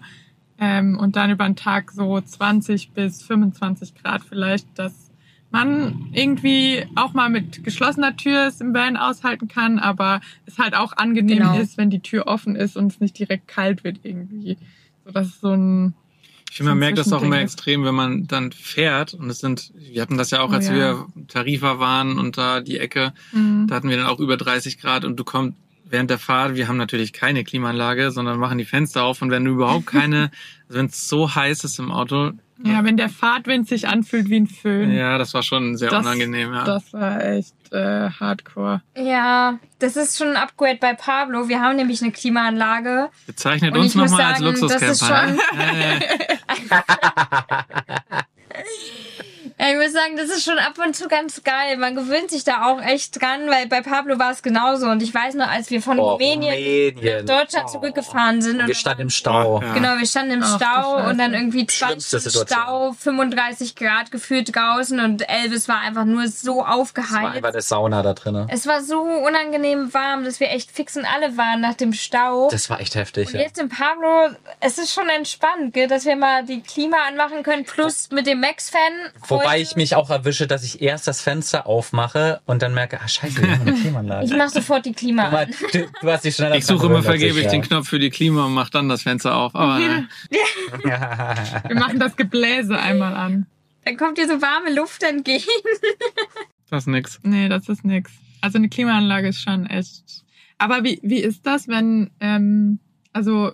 S2: Ähm, und dann über den Tag so 20 bis 25 Grad vielleicht, dass man irgendwie auch mal mit geschlossener Tür es im Van aushalten kann, aber es halt auch angenehm
S4: Genau.
S2: ist, wenn die Tür offen ist und es nicht direkt kalt wird irgendwie. So, das ist so ein
S1: Ich finde, man merkt das auch immer extrem, wenn man dann fährt. Und es sind, wir hatten das ja auch,
S2: Oh
S1: als
S2: ja.
S1: wir Tarifa waren und da die Ecke,
S2: Mhm.
S1: da hatten wir dann auch über 30 Grad und du kommst während der Fahrt, wir haben natürlich keine Klimaanlage, sondern machen die Fenster auf und wenn du überhaupt keine, also wenn es so heiß ist im Auto,
S2: Ja, wenn der Fahrtwind sich anfühlt wie ein Föhn.
S1: ja, das war schon sehr
S2: Das-
S1: unangenehm, ja.
S2: Das war echt äh, hardcore.
S4: Ja, das ist schon ein Upgrade bei Pablo. Wir haben nämlich eine Klimaanlage.
S1: Bezeichnet uns nochmal als
S4: sagen, das ist
S1: Luxuscamper. Ja,
S4: Ich muss sagen, das ist schon ab und zu ganz geil. Man gewöhnt sich da auch echt dran, weil bei Pablo war es genauso. Und ich weiß noch, als wir von
S3: Oh,
S4: Rumänien
S3: Rumänien.
S4: nach Deutschland
S3: Oh.
S4: zurückgefahren sind.
S3: Wir
S4: und
S3: standen im Stau.
S1: Ja.
S4: Genau, wir standen im
S2: Ach,
S4: Stau und dann irgendwie 20
S3: Schlimmste Situation.
S4: Stau, 35 Grad gefühlt draußen und Elvis war einfach nur so
S3: Es war
S4: aufgeheizt.
S3: einfach eine Sauna da drinne.
S4: Es war so unangenehm warm, dass wir echt fix und alle waren nach dem Stau.
S3: Das war echt heftig.
S4: Und
S3: Ja.
S4: jetzt in Pablo, es ist schon entspannt, gell, dass wir mal die Klima anmachen können, plus mit dem Max-Fan.
S3: Wobei Wobei ich mich auch erwische, dass ich erst das Fenster aufmache und dann merke, ah scheiße, wir haben eine Klimaanlage.
S4: Ich mach sofort die Klima an.
S3: du, du hast dich schneller
S1: Ich suche immer vergeblich
S3: ich,
S1: den Knopf für die Klima und mach dann das Fenster auf. Aber
S3: ja.
S2: Wir machen das Gebläse einmal an.
S4: Dann kommt dir so warme Luft entgegen.
S1: das ist nix.
S2: Nee, das ist nix. Also eine Klimaanlage ist schon echt. Aber wie, wie ist das, wenn, ähm, also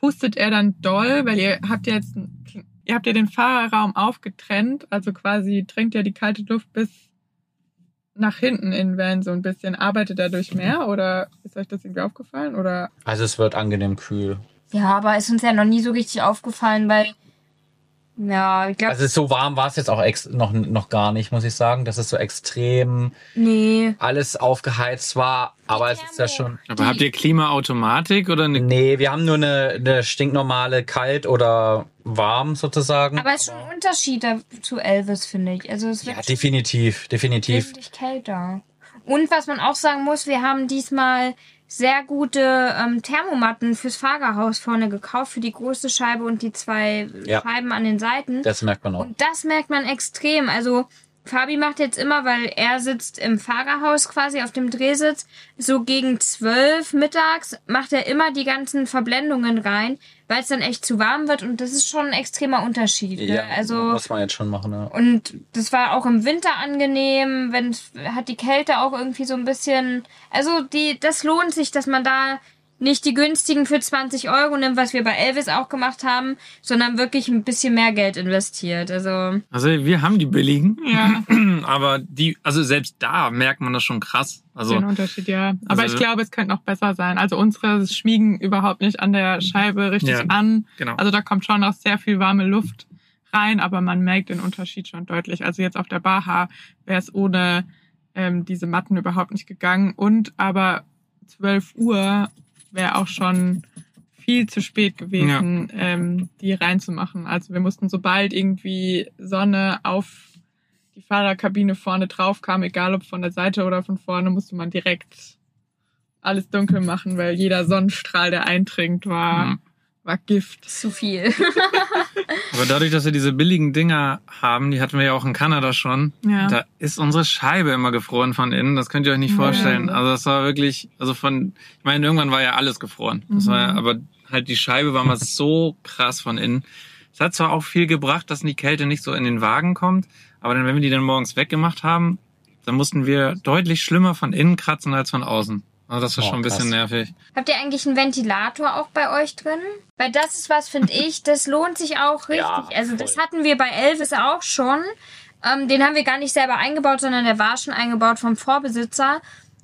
S2: pustet er dann doll, weil ihr habt ja jetzt, ein- ihr habt ja den Fahrerraum aufgetrennt, also quasi drängt ja die kalte Luft bis nach hinten in den Van so ein bisschen. Arbeitet er durch mehr oder ist euch das irgendwie aufgefallen oder?
S3: Also es wird angenehm kühl.
S4: Ja, aber ist uns ja noch nie so richtig aufgefallen, weil, ja, ich glaube,
S3: Also so warm war es jetzt auch ex noch, noch gar nicht, muss ich sagen, dass es so extrem
S4: nee.
S3: alles aufgeheizt war. Aber es ist ja schon.
S1: Aber habt ihr Klimaautomatik oder eine
S3: Nee, wir haben nur eine, eine stinknormale kalt oder warm sozusagen.
S4: Aber es ist schon ein Unterschied zu Elvis, finde ich. Also es wird
S3: ja, definitiv, definitiv.
S4: wesentlich kälter. Und was man auch sagen muss, wir haben diesmal sehr gute ähm, Thermomatten fürs Fahrerhaus vorne gekauft, für die große Scheibe und die zwei
S3: Ja.
S4: Scheiben an den Seiten.
S3: Das merkt man auch.
S4: Und das merkt man extrem. Also Fabi macht jetzt immer, weil er sitzt im Fahrerhaus quasi auf dem Drehsitz, so gegen zwölf mittags macht er immer die ganzen Verblendungen rein, weil es dann echt zu warm wird und das ist schon ein extremer Unterschied. Ne?
S3: Ja,
S4: also
S3: muss man jetzt schon machen. Ne?
S4: und das war auch im Winter angenehm, wenn hat die Kälte auch irgendwie so ein bisschen. Also die, das lohnt sich, dass man da nicht die günstigen für 20 Euro nimmt, was wir bei Elvis auch gemacht haben, sondern wirklich ein bisschen mehr Geld investiert. Also
S1: Also wir haben die billigen,
S2: Ja,
S1: aber die, also selbst da merkt man das schon krass. Also
S2: den Unterschied, ja. Aber
S1: Also-
S2: ich glaube, es könnte noch besser sein. Also unsere schmiegen überhaupt nicht an der Scheibe richtig
S1: Ja.
S2: an.
S1: genau.
S2: Also da kommt schon noch sehr viel warme Luft rein, aber man merkt den Unterschied schon deutlich. Also jetzt auf der Baha wäre es ohne ähm, diese Matten überhaupt nicht gegangen. Und aber 12 Uhr wäre auch schon viel zu spät gewesen, ähm, die reinzumachen. Also wir mussten, sobald irgendwie Sonne auf die Fahrerkabine vorne drauf kam, egal ob von der Seite oder von vorne, musste man direkt alles dunkel machen, weil jeder Sonnenstrahl, der eindringt, war,
S1: Mhm.
S2: War Gift.
S4: zu viel.
S1: Aber dadurch, dass wir diese billigen Dinger haben, die hatten wir ja auch in Kanada schon,
S2: Ja.
S1: da ist unsere Scheibe immer gefroren von innen. Das könnt ihr euch nicht
S2: Ja.
S1: vorstellen. Also das war wirklich, also von, ich meine, irgendwann war ja alles gefroren. Das
S2: Mhm.
S1: war ja, aber halt die Scheibe war mal so krass von innen. Es hat zwar auch viel gebracht, dass die Kälte nicht so in den Wagen kommt, aber dann, wenn wir die dann morgens weggemacht haben, dann mussten wir deutlich schlimmer von innen kratzen als von außen. Also das war
S3: Oh,
S1: schon ein bisschen
S3: krass.
S1: nervig.
S4: Habt ihr eigentlich einen Ventilator auch bei euch drin? Weil das ist was, finde ich, das lohnt sich auch richtig.
S3: Ja,
S4: also das hatten wir bei Elvis auch schon. Ähm, den haben wir gar nicht selber eingebaut, sondern der war schon eingebaut vom Vorbesitzer.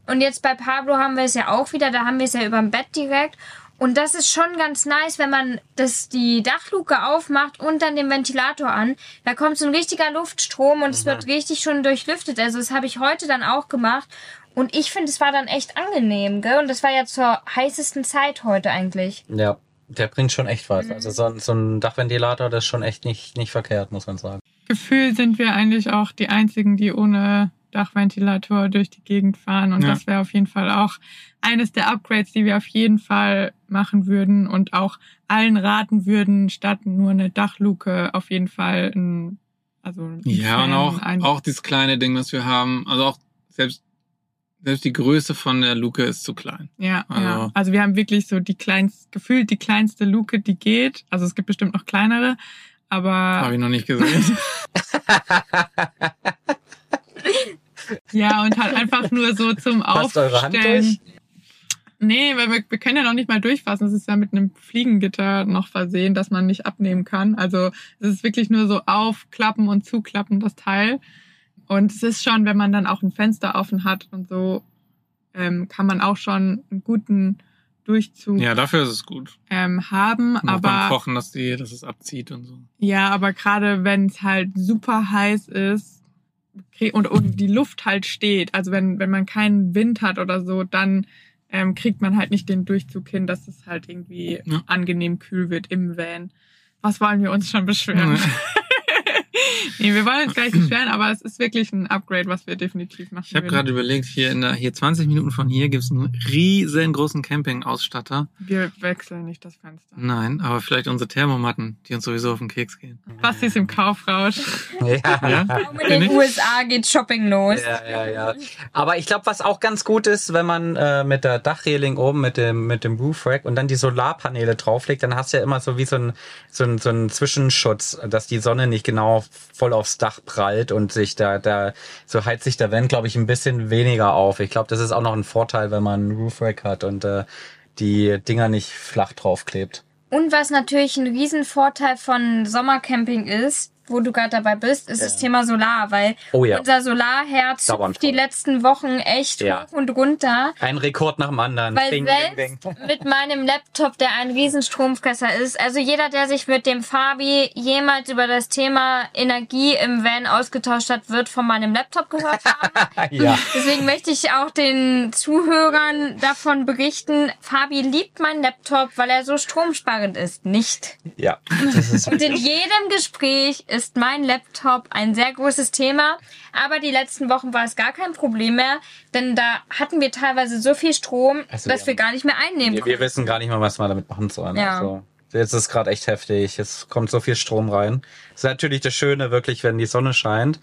S4: Und jetzt bei Pablo haben wir es ja auch wieder, da haben wir es ja über dem Bett direkt. Und das ist schon ganz nice, wenn man das, die Dachluke aufmacht und dann den Ventilator an. Da kommt so ein richtiger Luftstrom und es wird richtig schon durchlüftet. Also das habe ich heute dann auch gemacht. Und ich finde, es war dann echt angenehm, gell? Und das war ja zur heißesten Zeit heute eigentlich.
S3: Ja, der bringt schon echt was.
S4: Mhm.
S3: Also so, ein- so ein Dachventilator, das ist schon echt nicht, nicht verkehrt, muss man sagen.
S2: Gefühl sind wir eigentlich auch die einzigen, die ohne Dachventilator durch die Gegend fahren. Und
S1: Ja.
S2: das wäre auf jeden Fall auch eines der Upgrades, die wir auf jeden Fall machen würden und auch allen raten würden, statt nur eine Dachluke auf jeden Fall ein, also ein
S1: Ja, und auch, auch dieses kleine Ding, was wir haben, also auch selbst, selbst die Größe von der Luke ist zu klein.
S2: Ja,
S1: Also-
S2: ja. Also wir haben wirklich so die kleinst, gefühlt die kleinste Luke, die geht. Also es gibt bestimmt noch kleinere, aber
S1: Habe ich noch nicht gesehen.
S2: ja, und halt einfach nur so zum
S3: Passt eure Hand
S2: Aufstellen.
S3: durch?
S2: Nee, weil wir, wir können ja noch nicht mal durchfassen. Es ist ja mit einem Fliegengitter noch versehen, dass man nicht abnehmen kann. Also es ist wirklich nur so aufklappen und zuklappen, das Teil. Und es ist schon, wenn man dann auch ein Fenster offen hat und so, ähm, kann man auch schon einen guten Durchzug
S1: ja, dafür ist es gut.
S2: ähm, haben.
S1: Und auch beim
S2: aber
S1: Kochen, dass, die, dass es abzieht und so.
S2: ja, aber gerade wenn es halt super heiß ist und, und die Luft halt steht, also wenn, wenn man keinen Wind hat oder so, dann ähm, kriegt man halt nicht den Durchzug hin, dass es halt irgendwie
S1: Ja.
S2: angenehm kühl wird im Van. Was wollen wir uns schon beschweren? Nee, wir wollen uns gar nicht beschweren, aber es ist wirklich ein Upgrade, was wir definitiv machen
S1: Ich habe gerade überlegt, hier in der, hier 20 Minuten von hier gibt's einen riesengroßen Campingausstatter.
S2: Wir wechseln nicht das Fenster.
S1: Nein, aber vielleicht unsere Thermomatten, die uns sowieso auf den Keks gehen.
S2: Basti ist im Kaufrausch.
S3: Ja.
S1: Ja?
S4: In den? USA geht Shopping los.
S3: Ja, ja, ja. Aber ich glaube, was auch ganz gut ist, wenn man äh, mit der Dachreling oben mit dem mit dem Roof Rack und dann die Solarpaneele drauflegt, dann hast du ja immer so wie so ein so ein, so ein Zwischenschutz, dass die Sonne nicht genau voll aufs Dach prallt und sich da da so heizt sich der Vent, glaube ich, ein bisschen weniger auf. Ich glaube, das ist auch noch ein Vorteil, wenn man einen Roof Rack hat und äh, die Dinger nicht flach draufklebt.
S4: Und was natürlich ein Riesenvorteil von Sommercamping ist, wo du gerade dabei bist, ist das Thema Solar, weil
S3: Oh ja.
S4: unser Solarherz zupft die letzten Wochen echt
S3: Ja.
S4: hoch und runter.
S3: Ein Rekord nach dem anderen.
S4: Weil
S3: Bing,
S4: selbst
S3: bing, bing.
S4: mit meinem Laptop, der ein Riesenstromfresser ist, also jeder, der sich mit dem Fabi jemals über das Thema Energie im Van ausgetauscht hat, wird von meinem Laptop gehört haben.
S3: ja.
S4: Deswegen möchte ich auch den Zuhörern davon berichten, Fabi liebt meinen Laptop, weil er so stromsparend ist. Nicht.
S3: Ja. Das ist
S4: Und in jedem Gespräch ist mein Laptop ein sehr großes Thema. Aber die letzten Wochen war es gar kein Problem mehr, denn da hatten wir teilweise so viel Strom,
S3: Also
S4: dass
S3: wir
S4: wir gar nicht mehr einnehmen
S3: Wir,
S4: konnten.
S3: wir wissen gar nicht mal, was wir damit machen sollen.
S4: Ja.
S3: Also, jetzt ist gerade echt heftig. Es kommt so viel Strom rein. ist natürlich das Schöne, wirklich, wenn die Sonne scheint.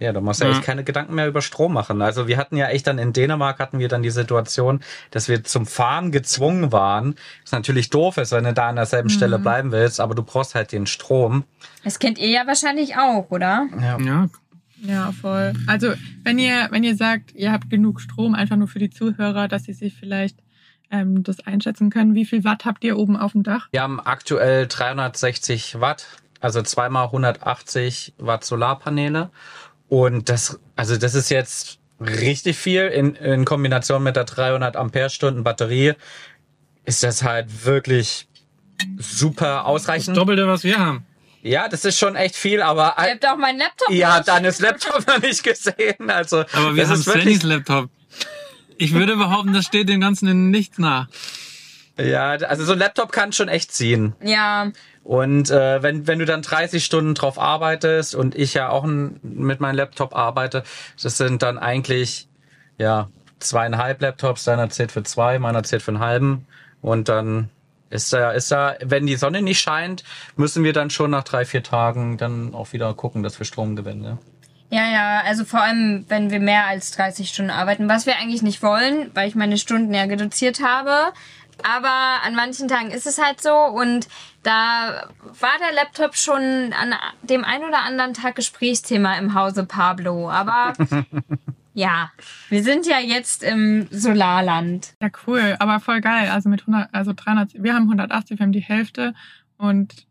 S3: Ja, da musst du
S1: Ja.
S3: echt keine Gedanken mehr über Strom machen. Also wir hatten ja echt dann in Dänemark hatten wir dann die Situation, dass wir zum Fahren gezwungen waren. Was natürlich doof ist, wenn du da an derselben Stelle bleiben willst, aber du brauchst halt den Strom.
S4: Das kennt ihr ja wahrscheinlich auch, oder?
S3: Ja.
S1: Ja,
S2: Ja, voll. Also, wenn ihr, wenn ihr sagt, ihr habt genug Strom, einfach nur für die Zuhörer, dass sie sich vielleicht ähm, das einschätzen können, wie viel Watt habt ihr oben auf dem Dach?
S3: Wir haben aktuell 360 Watt, also zweimal 180 Watt Solarpaneele. Und das, also das ist jetzt richtig viel in, in Kombination mit der 300 Ampere-Stunden Batterie. Ist das halt wirklich super
S1: das
S3: ausreichend.
S1: Doppelte, was wir haben.
S3: Ja, das ist schon echt viel, aber
S4: Ihr habt auch meinen Laptop.
S3: ihr habt
S4: nicht.
S3: deines Laptop noch nicht gesehen. Also,
S1: Aber wir
S3: das
S1: haben Svennys Laptop. Ich würde behaupten, das steht dem Ganzen in nichts nach.
S3: Ja, also so ein Laptop kann schon echt ziehen.
S4: Ja,
S3: Und äh, wenn, wenn du dann 30 Stunden drauf arbeitest und ich ja auch mit meinem Laptop arbeite, das sind dann eigentlich ja zweieinhalb Laptops, deiner zählt für zwei, meiner zählt für einen halben. Und dann ist da, ist da, wenn die Sonne nicht scheint, müssen wir dann schon nach drei, vier Tagen dann auch wieder gucken, dass wir Strom gewinnen. Ne?
S4: ja, ja. Also vor allem, wenn wir mehr als 30 Stunden arbeiten, was wir eigentlich nicht wollen, weil ich meine Stunden ja reduziert habe. Aber an manchen Tagen ist es halt so und da war der Laptop schon an dem ein oder anderen Tag Gesprächsthema im Hause Pablo. Aber ja, wir sind ja jetzt im Solarland.
S2: Ja, cool, aber voll geil. Also mit 100, also 300, wir haben 180, wir haben die Hälfte und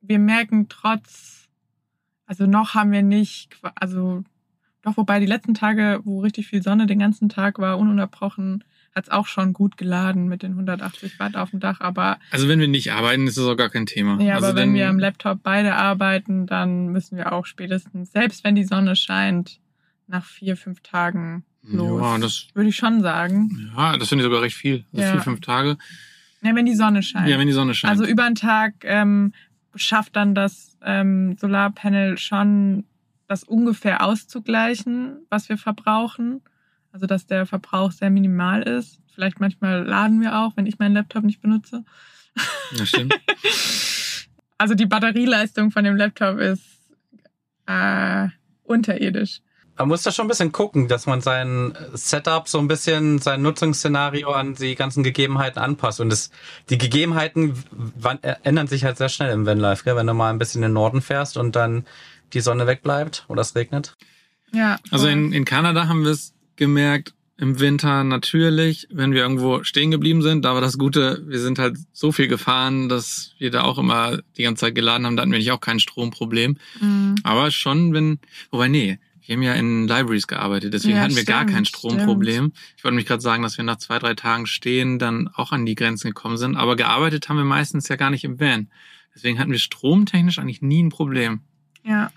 S2: wir merken trotz, also noch haben wir nicht, also doch, wobei die letzten Tage, wo richtig viel Sonne den ganzen Tag war, ununterbrochen, hat es auch schon gut geladen mit den 180 Watt auf dem Dach. Aber
S1: Also wenn wir nicht arbeiten, ist das auch gar kein Thema.
S2: ja,
S1: also
S2: aber wenn wir am Laptop beide arbeiten, dann müssen wir auch spätestens, selbst wenn die Sonne scheint, nach vier, fünf Tagen los.
S1: Ja, das,
S2: Würde ich schon sagen.
S1: ja, das finde ich sogar recht viel. Also
S2: Ja.
S1: vier, fünf Tage.
S2: Ja, wenn die Sonne scheint.
S1: Ja, wenn die Sonne scheint.
S2: Also über den Tag ähm, schafft dann das ähm, Solarpanel schon, das ungefähr auszugleichen, was wir verbrauchen. Also dass der Verbrauch sehr minimal ist. Vielleicht manchmal laden wir auch, wenn ich meinen Laptop nicht benutze.
S1: das stimmt.
S2: Also die Batterieleistung von dem Laptop ist äh, unterirdisch.
S3: Man muss da schon ein bisschen gucken, dass man sein Setup so ein bisschen, sein Nutzungsszenario an die ganzen Gegebenheiten anpasst. Und das, die Gegebenheiten wann, ändern sich halt sehr schnell im Vanlife, gell? wenn du mal ein bisschen in den Norden fährst und dann die Sonne wegbleibt oder es regnet.
S2: Ja.
S1: Also in, in Kanada haben wir es gemerkt, im Winter natürlich, wenn wir irgendwo stehen geblieben sind. Da war das Gute, wir sind halt so viel gefahren, dass wir da auch immer die ganze Zeit geladen haben. Da hatten wir nicht auch kein Stromproblem.
S2: Mhm.
S1: Aber schon, wenn, wobei, nee, wir haben ja in Libraries gearbeitet, deswegen
S2: Ja,
S1: hatten wir gar
S2: stimmt,
S1: kein Stromproblem. Ich wollte mich gerade sagen, dass wir nach zwei, drei Tagen stehen dann auch an die Grenzen gekommen sind. Aber gearbeitet haben wir meistens ja gar nicht im Van. Deswegen hatten wir stromtechnisch eigentlich nie ein Problem.
S2: Ja.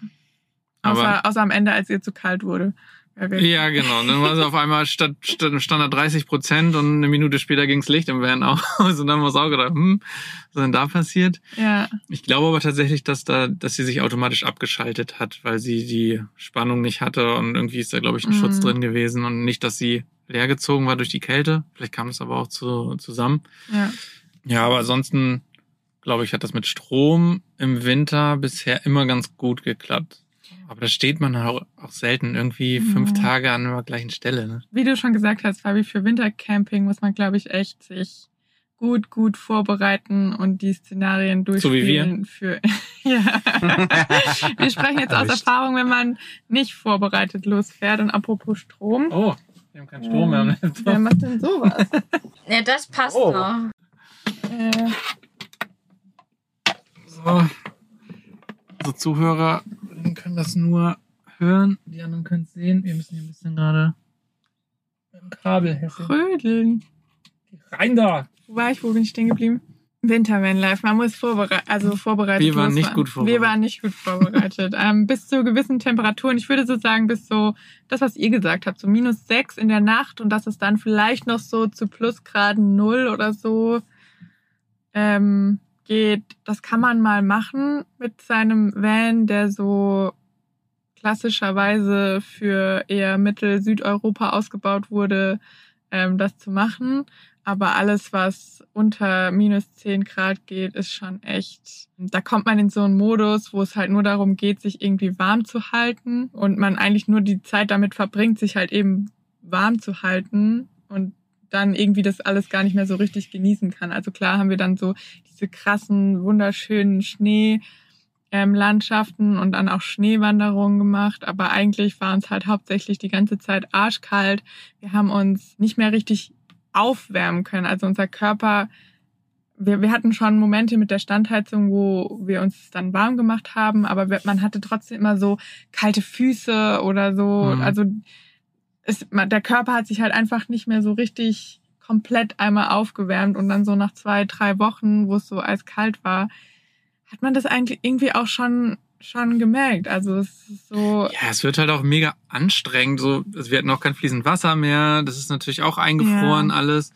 S1: Aber-
S2: Außer, außer am Ende, als ihr zu kalt wurde.
S1: Ja, genau. Dann war es auf einmal statt, statt stand da 30 Prozent und eine Minute später ging's Licht im Van aus. Und dann haben wir uns auch gedacht, hm, was ist denn da passiert?
S2: ja.
S1: Ich glaube aber tatsächlich, dass da, dass sie sich automatisch abgeschaltet hat, weil sie die Spannung nicht hatte und irgendwie ist da, glaube ich, ein
S2: Mhm.
S1: Schutz drin gewesen und nicht, dass sie leer gezogen war durch die Kälte. Vielleicht kam das aber auch zu, zusammen.
S2: ja.
S1: Ja, aber ansonsten, glaube ich, hat das mit Strom im Winter bisher immer ganz gut geklappt. Aber da steht man auch, auch selten irgendwie fünf. Tage an der gleichen Stelle. Ne?
S2: Wie du schon gesagt hast, Fabi, für Wintercamping muss man, glaube ich, echt sich gut, gut vorbereiten und die Szenarien
S1: So wie wir?
S2: durchspielen für ja. wir sprechen jetzt aus? Erfahrung, wenn man nicht vorbereitet losfährt. Und apropos Strom.
S1: Oh, wir haben keinen Strom mehr. am
S2: Wer
S1: Laptop.
S2: macht denn sowas?
S4: Ja, das passt
S3: Oh.
S4: doch.
S2: äh,
S1: So. So Zuhörer können das nur hören, die anderen können es sehen. Wir müssen hier ein bisschen gerade mit dem Kabel hässeln.
S2: Trödeln.
S1: Rein da!
S2: Wo war ich? Wo bin ich stehen geblieben? Wintervanlife. Man muss vorbereitet, also vorbereitet.
S1: Wir waren nicht gut vorbereitet.
S2: Wir waren nicht gut vorbereitet. ähm, bis zu gewissen Temperaturen. Ich würde so sagen, bis so, das, was ihr gesagt habt, so minus sechs in der Nacht und dass es dann vielleicht noch so zu Plusgraden null oder so ähm, geht. Das kann man mal machen mit seinem Van, der so klassischerweise für eher Mittel-Südeuropa ausgebaut wurde, ähm, das zu machen. Aber alles, was unter minus 10 Grad geht, ist schon echt. Da kommt man in so einen Modus, wo es halt nur darum geht, sich irgendwie warm zu halten und man eigentlich nur die Zeit damit verbringt, sich halt eben warm zu halten und dann irgendwie das alles gar nicht mehr so richtig genießen kann. Also klar haben wir dann so diese krassen, wunderschönen Schnee, ähm, und dann auch Schneewanderungen gemacht, aber eigentlich war uns halt hauptsächlich die ganze Zeit arschkalt. Wir haben uns nicht mehr richtig aufwärmen können. Also unser Körper, wir, wir hatten schon Momente mit der Standheizung, wo wir uns dann warm gemacht haben, aber man hatte trotzdem immer so kalte Füße oder so.
S1: Mhm.
S2: Also es, der Körper hat sich halt einfach nicht mehr so richtig komplett einmal aufgewärmt und dann so nach zwei, drei Wochen, wo es so eiskalt war, hat man das eigentlich irgendwie auch schon schon gemerkt. Also es ist so
S1: Ja, es wird halt auch mega anstrengend. So, also wir hatten auch kein fließend Wasser mehr. Das ist natürlich auch eingefroren
S2: Ja.
S1: alles.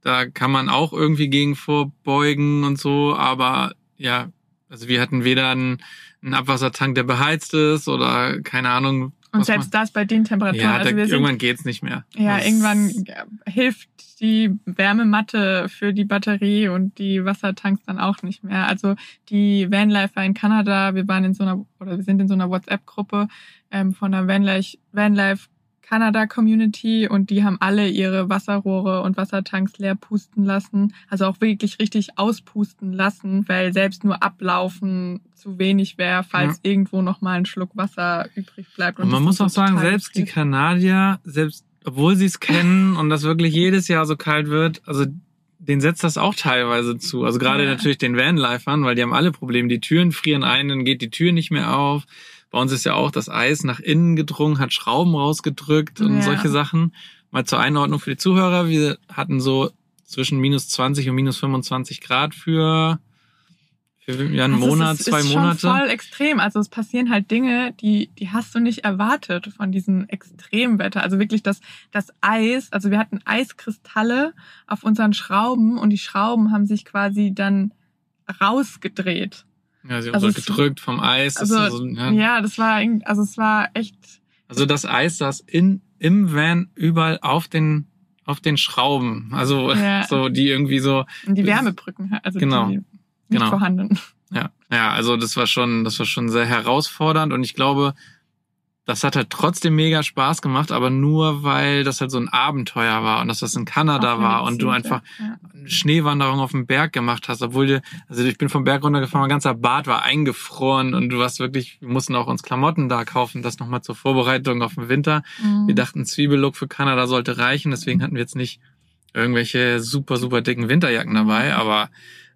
S1: Da kann man auch irgendwie gegen vorbeugen und so. Aber ja, also wir hatten weder einen, einen Abwassertank, der beheizt ist oder keine Ahnung.
S2: Und selbst das bei den Temperaturen.
S1: ja,
S2: also
S1: da,
S2: wir sind
S1: irgendwann geht's nicht mehr.
S2: Ja,
S1: Das-
S2: irgendwann äh, hilft die Wärmematte für die Batterie und die Wassertanks dann auch nicht mehr. Also die Vanlifer in Kanada, wir waren in so einer, oder wir sind in so einer WhatsApp-Gruppe ähm, von der Vanlife, Vanlife Kanada Community und die haben alle ihre Wasserrohre und Wassertanks leer pusten lassen. Also auch wirklich richtig auspusten lassen, weil selbst nur ablaufen zu wenig wäre, falls irgendwo noch mal ein Schluck Wasser übrig bleibt.
S1: Und man
S2: das
S1: muss auch sagen, selbst die. Kanadier, selbst obwohl sie es kennen und das wirklich jedes Jahr so kalt wird, also denen setzt das auch teilweise zu. Also gerade
S2: Ja.
S1: natürlich den Vanlifern, weil die haben alle Probleme. Die Türen frieren ein, dann geht die Tür nicht mehr auf. Bei uns ist ja auch das Eis nach innen gedrungen, hat Schrauben rausgedrückt und
S2: Ja.
S1: solche Sachen. Mal zur Einordnung für die Zuhörer. Wir hatten so zwischen minus 20 und minus 25 Grad für, für ja, einen
S2: Also
S1: Monat,
S2: es ist,
S1: zwei
S2: ist
S1: Monate.
S2: Schon voll extrem. Also es passieren halt Dinge, die, die hast du nicht erwartet von diesem Extremwetter. Also wirklich das, das Eis. Also wir hatten Eiskristalle auf unseren Schrauben und die Schrauben haben sich quasi dann rausgedreht.
S1: Ja, sie haben
S2: Also
S1: so gedrückt vom Eis. Das
S2: Also
S1: ist so, ja.
S2: ja, das war, also es war echt.
S1: Also das Eis saß in, im Van überall auf den, auf den Schrauben. Also
S2: Ja.
S1: so, die irgendwie so,
S2: Die
S1: Das-
S2: Wärmebrücken, also
S1: Genau.
S2: die nicht
S1: Genau.
S2: vorhanden.
S1: ja. Ja, also das war schon, das war schon sehr herausfordernd und ich glaube, das hat halt trotzdem mega Spaß gemacht, aber nur weil das halt so ein Abenteuer war und dass das in Kanada war und du einfach
S2: ja.
S1: eine Schneewanderung auf dem Berg gemacht hast, obwohl dir, also ich bin vom Berg runtergefahren, mein ganzer Bart war eingefroren und du warst wirklich, wir mussten auch uns Klamotten da kaufen, das nochmal zur Vorbereitung auf den Winter.
S2: Mhm.
S1: Wir dachten, Zwiebellook für Kanada sollte reichen, deswegen hatten wir jetzt nicht irgendwelche super, super dicken Winterjacken dabei, aber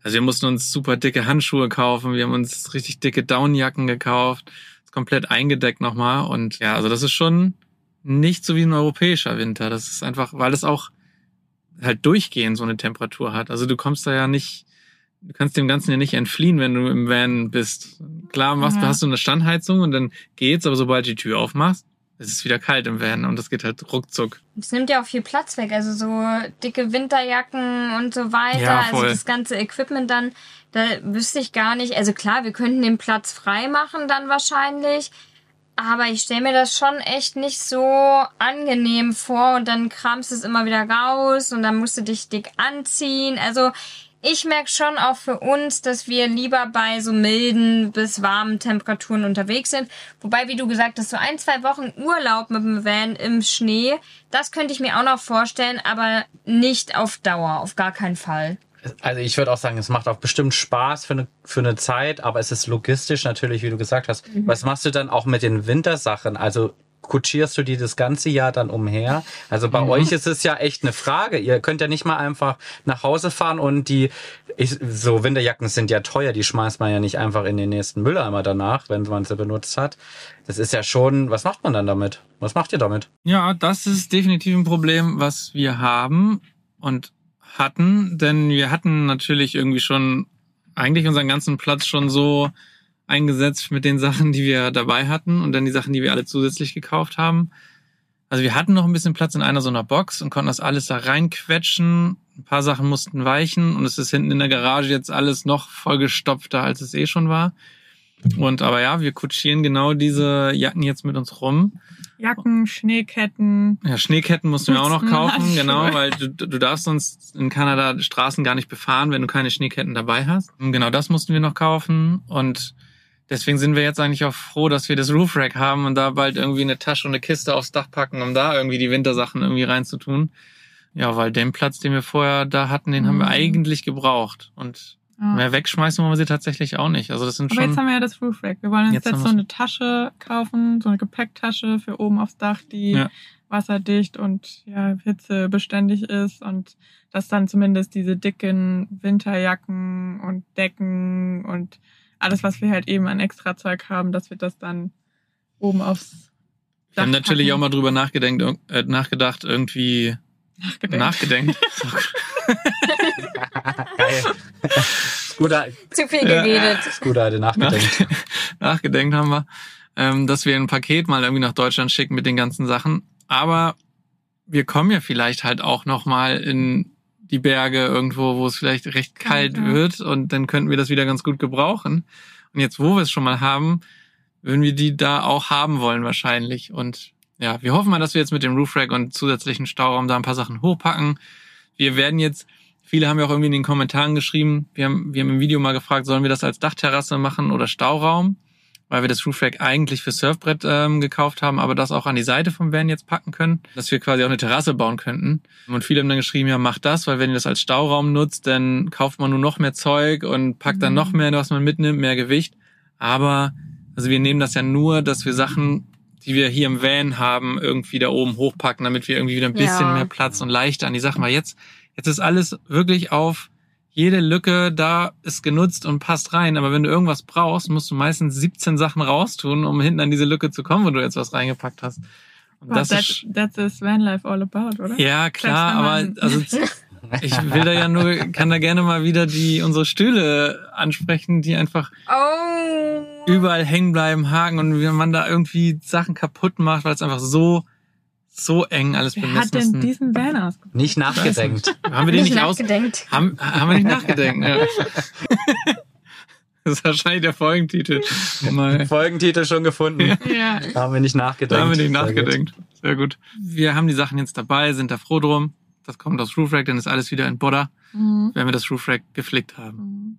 S1: also wir mussten uns super dicke Handschuhe kaufen, wir haben uns richtig dicke Downjacken gekauft, komplett eingedeckt nochmal und ja, also das ist schon nicht so wie ein europäischer Winter, das ist einfach, weil es auch halt durchgehend so eine Temperatur hat, also du kommst da ja nicht, du kannst dem Ganzen ja nicht entfliehen, wenn du im Van bist. Klar machst,
S2: Ja.
S1: hast du eine Standheizung und dann geht's, aber sobald du die Tür aufmachst, es ist wieder kalt im Van und das geht halt ruckzuck.
S4: Es nimmt ja auch viel Platz weg, also so dicke Winterjacken und so weiter,
S1: Ja,
S4: also das ganze Equipment dann, da wüsste ich gar nicht. Also klar, wir könnten den Platz frei machen dann wahrscheinlich, aber ich stelle mir das schon echt nicht so angenehm vor und dann kramst es immer wieder raus und dann musst du dich dick anziehen. Also ich merke schon auch für uns, dass wir lieber bei so milden bis warmen Temperaturen unterwegs sind. Wobei, wie du gesagt hast, so ein, zwei Wochen Urlaub mit dem Van im Schnee, das könnte ich mir auch noch vorstellen, aber nicht auf Dauer, auf gar keinen Fall.
S3: Also ich würde auch sagen, es macht auch bestimmt Spaß für eine, für eine Zeit, aber es ist logistisch natürlich, wie du gesagt hast. Was machst du dann auch mit den Wintersachen? Also kutschierst du die das ganze Jahr dann umher? Also bei euch ist es ja echt eine Frage. Ihr könnt ja nicht mal einfach nach Hause fahren und die, ich, so Winterjacken sind ja teuer, die schmeißt man ja nicht einfach in den nächsten Mülleimer danach, wenn man sie benutzt hat. Das ist ja schon, was macht man dann damit? Was macht ihr damit?
S1: Ja, das ist definitiv ein Problem, was wir haben und hatten, denn wir hatten natürlich irgendwie schon eigentlich unseren ganzen Platz schon so eingesetzt mit den Sachen, die wir dabei hatten und dann die Sachen, die wir alle zusätzlich gekauft haben. Also wir hatten noch ein bisschen Platz in einer so einer Box und konnten das alles da reinquetschen. Ein paar Sachen mussten weichen und es ist hinten in der Garage jetzt alles noch vollgestopfter, als es eh schon war. Und aber ja, wir kutschieren genau diese Jacken jetzt mit uns rum.
S2: Jacken, Schneeketten.
S1: Ja, Schneeketten mussten wir auch noch kaufen,
S2: Handschuhe.
S1: genau, weil du, du darfst sonst in Kanada Straßen gar nicht befahren, wenn du keine Schneeketten dabei hast. Und genau das mussten wir noch kaufen und deswegen sind wir jetzt eigentlich auch froh, dass wir das Roof Rack haben und da bald irgendwie eine Tasche und eine Kiste aufs Dach packen, um da irgendwie die Wintersachen irgendwie reinzutun. Ja, weil den Platz, den wir vorher da hatten, den haben wir
S2: Mhm.
S1: eigentlich gebraucht und
S2: Ja.
S1: mehr wegschmeißen wollen wir sie tatsächlich auch nicht. Also das sind
S2: Aber jetzt
S1: schon
S2: haben wir ja das Roof Rack. Wir wollen uns
S1: Jetzt
S2: jetzt, so eine Tasche kaufen, so eine Gepäcktasche für oben aufs Dach, die
S1: Ja.
S2: wasserdicht und ja, hitzebeständig ist und dass dann zumindest diese dicken Winterjacken und Decken und alles, was wir halt eben an Extrazeug haben, dass wir das dann oben aufs
S1: wir haben
S2: Dach
S1: natürlich
S2: packen.
S1: auch mal drüber nachgedenkt, äh, nachgedacht, irgendwie
S2: nachgedacht.
S1: nachgedenkt.
S3: Geil. Guter,
S4: Zu viel geredet.
S3: guter alte Nachgedenk.
S1: nachgedenkt haben wir, ähm, dass wir ein Paket mal irgendwie nach Deutschland schicken mit den ganzen Sachen. Aber wir kommen ja vielleicht halt auch noch mal in die Berge irgendwo, wo es vielleicht recht kalt
S2: ja.
S1: wird und dann könnten wir das wieder ganz gut gebrauchen. Und jetzt, wo wir es schon mal haben, würden wir die da auch haben wollen wahrscheinlich. Und ja, wir hoffen mal, dass wir jetzt mit dem Roof Rack und zusätzlichen Stauraum da ein paar Sachen hochpacken. Wir werden jetzt, viele haben ja auch irgendwie in den Kommentaren geschrieben, wir haben, wir haben im Video mal gefragt, sollen wir das als Dachterrasse machen oder Stauraum? Weil wir das Roof Rack eigentlich für Surfbrett ähm, gekauft haben, aber das auch an die Seite vom Van jetzt packen können, dass wir quasi auch eine Terrasse bauen könnten. Und viele haben dann geschrieben, ja, macht das, weil wenn ihr das als Stauraum nutzt, dann kauft man nur noch mehr Zeug und packt dann
S2: Mhm.
S1: noch mehr, was man mitnimmt, mehr Gewicht. Aber, also wir nehmen das ja nur, dass wir Sachen, die wir hier im Van haben, irgendwie da oben hochpacken, damit wir irgendwie wieder ein bisschen
S4: Ja.
S1: mehr Platz und leichter an die Sachen, weil jetzt, jetzt ist alles wirklich auf jede Lücke da ist genutzt und passt rein. Aber wenn du irgendwas brauchst, musst du meistens 17 Sachen raustun, um hinten an diese Lücke zu kommen, wo du jetzt was reingepackt hast. Und das
S2: that,
S1: ist,
S2: that's is Van Life all about, oder?
S1: ja, klar, aber also ich will da ja nur, kann da gerne mal wieder die unsere Stühle ansprechen, die einfach
S4: Oh.
S1: überall hängen bleiben, haken und wenn man da irgendwie Sachen kaputt macht, weil es einfach so so eng alles
S2: Wer
S1: bemessen
S2: hat denn diesen Van ausgesucht?
S3: Nicht nachgedenkt.
S1: Haben wir den nicht, aus?
S4: nachgedenkt.
S1: Haben, haben wir nicht nachgedenkt. Ja. Das ist wahrscheinlich der Folgentitel. Mal.
S3: Folgentitel schon gefunden.
S2: Ja.
S3: Haben wir nicht nachgedenkt.
S1: Da haben wir nicht
S3: Sehr gut.
S1: nachgedenkt. Sehr gut. Wir haben die Sachen jetzt dabei, sind da froh drum. Das kommt aus Roof Rack, dann ist alles wieder in Bodder,
S2: Mhm.
S1: wenn wir das Roof Rack geflickt haben.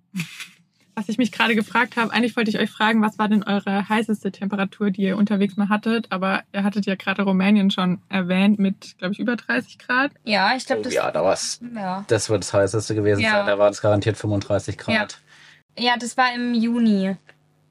S2: Was ich mich gerade gefragt habe, eigentlich wollte ich euch fragen, was war denn eure heißeste Temperatur, die ihr unterwegs mal hattet? Aber ihr hattet ja gerade Rumänien schon erwähnt mit, glaube ich, über 30 Grad.
S4: Ja, ich glaube,
S3: Oh,
S4: das.
S3: ja, da war's.
S4: Ja.
S3: Das wird das heißeste gewesen
S4: Ja.
S3: sein. Da war es garantiert 35 Grad.
S4: ja, das war im Juni.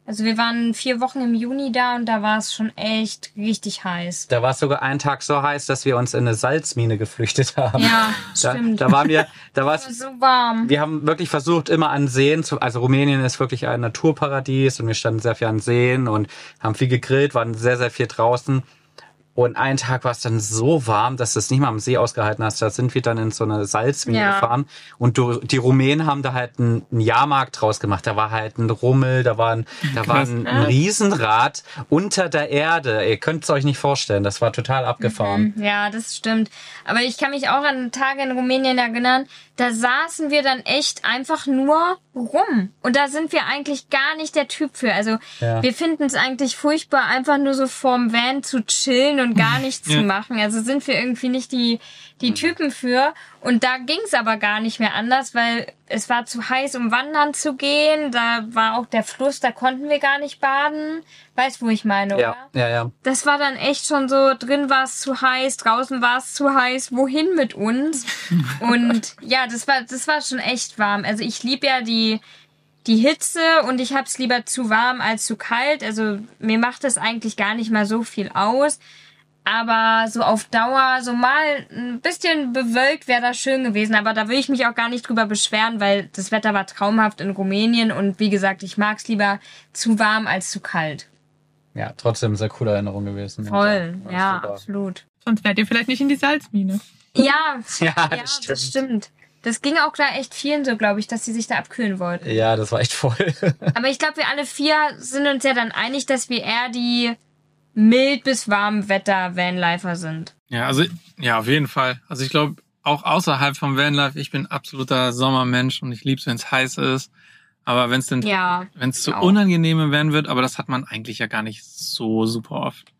S4: Also wir waren vier Wochen im Juni da und da war es schon echt richtig heiß.
S3: Da war es sogar einen Tag so heiß, dass wir uns in eine Salzmine geflüchtet haben.
S4: Ja,
S3: da,
S4: stimmt.
S3: da waren wir, da war
S4: Es war
S3: es
S4: so warm.
S3: wir haben wirklich versucht, immer an Seen zu, also Rumänien ist wirklich ein Naturparadies und wir standen sehr viel an Seen und haben viel gegrillt, waren sehr, sehr viel draußen. Und einen Tag war es dann so warm, dass du es nicht mal am See ausgehalten hast. Da sind wir dann in so eine Salzmine
S4: Ja.
S3: gefahren. Und du, die Rumänen haben da halt einen, einen Jahrmarkt draus gemacht. Da war halt ein Rummel, da war ein, da war ein, ein Riesenrad unter der Erde. Ihr könnt es euch nicht vorstellen. Das war total abgefahren.
S4: Mhm, Ja, das stimmt. Aber ich kann mich auch an Tage in Rumänien erinnern, da saßen wir dann echt einfach nur rum. Und da sind wir eigentlich gar nicht der Typ für. Also
S3: Ja.
S4: wir finden es eigentlich furchtbar, einfach nur so vorm Van zu chillen und gar nichts
S1: Ja.
S4: zu machen. Also sind wir irgendwie nicht die, die Typen für. Und da ging es aber gar nicht mehr anders, weil es war zu heiß, um wandern zu gehen. Da war auch der Fluss, da konnten wir gar nicht baden. Weißt, wo ich meine,
S3: Ja,
S4: oder?
S3: ja, ja.
S4: Das war dann echt schon so, drin war es zu heiß, draußen war es zu heiß, wohin mit uns? Und ja, das war, das war schon echt warm. Also ich liebe ja die, die Hitze und ich hab's lieber zu warm als zu kalt. Also mir macht das eigentlich gar nicht mal so viel aus. Aber so auf Dauer, so mal ein bisschen bewölkt wäre das schön gewesen. Aber da will ich mich auch gar nicht drüber beschweren, weil das Wetter war traumhaft in Rumänien. Und wie gesagt, ich mag's lieber zu warm als zu kalt.
S3: Ja, trotzdem sehr coole Erinnerung gewesen.
S4: Voll, ja,
S3: super.
S4: absolut.
S2: Sonst wärt ihr vielleicht nicht in die Salzmine.
S4: Ja,
S3: Ja,
S4: ja,
S3: das stimmt.
S4: das stimmt. Das ging auch da echt vielen so, glaube ich, dass sie sich da abkühlen wollten.
S3: Ja, das war echt voll.
S4: Aber ich glaube, wir alle vier sind uns ja dann einig, dass wir eher die mild bis warm Wetter Vanlifer sind.
S1: Ja, also ja, auf jeden Fall. Also ich glaube, auch außerhalb vom Vanlife, ich bin absoluter Sommermensch und ich lieb's, wenn es heiß ist. Aber wenn es denn,
S4: Ja,
S1: wenn es zu
S4: auch.
S1: unangenehm werden wird, aber das hat man eigentlich ja gar nicht so super oft.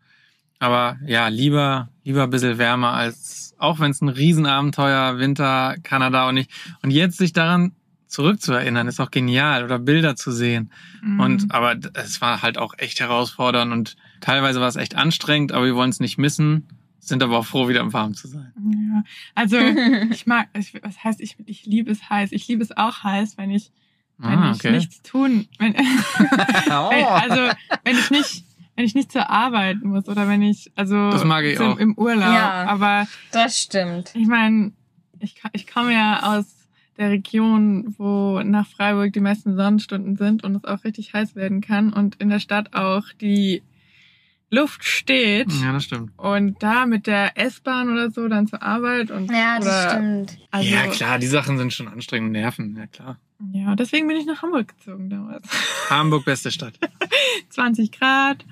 S1: Aber ja, lieber, lieber ein bisschen wärmer als, auch wenn es ein Riesenabenteuer, Winter, Kanada und ich. Und jetzt sich daran zurückzuerinnern, ist auch genial oder Bilder zu sehen.
S2: Mhm.
S1: Und aber es war halt auch echt herausfordernd und teilweise war es echt anstrengend, aber wir wollen es nicht missen, sind aber auch froh, wieder im Warm zu sein.
S2: Ja, also ich mag, ich, was heißt, ich, ich liebe es heiß. Ich liebe es auch heiß, wenn ich, wenn
S1: Ah,
S2: ich
S1: okay.
S2: nichts tun, wenn,
S3: Oh.
S2: wenn, also wenn ich nicht, wenn ich nicht zur Arbeit muss oder wenn ich, also
S1: Das mag ich auch.
S2: im Urlaub.
S4: Ja.
S2: Aber
S4: das stimmt.
S2: ich meine, ich, ich komme ja aus der Region, wo nach Freiburg die meisten Sonnenstunden sind und es auch richtig heiß werden kann und in der Stadt auch die Luft steht.
S1: Ja, das stimmt.
S2: Und da mit der S-Bahn oder so dann zur Arbeit und
S4: Ja, das
S2: oder,
S4: stimmt.
S2: Also,
S1: ja, klar, die Sachen sind schon anstrengend und nerven, ja klar.
S2: Ja, deswegen bin ich nach Hamburg gezogen damals.
S1: Hamburg, beste Stadt.
S2: 20 Grad,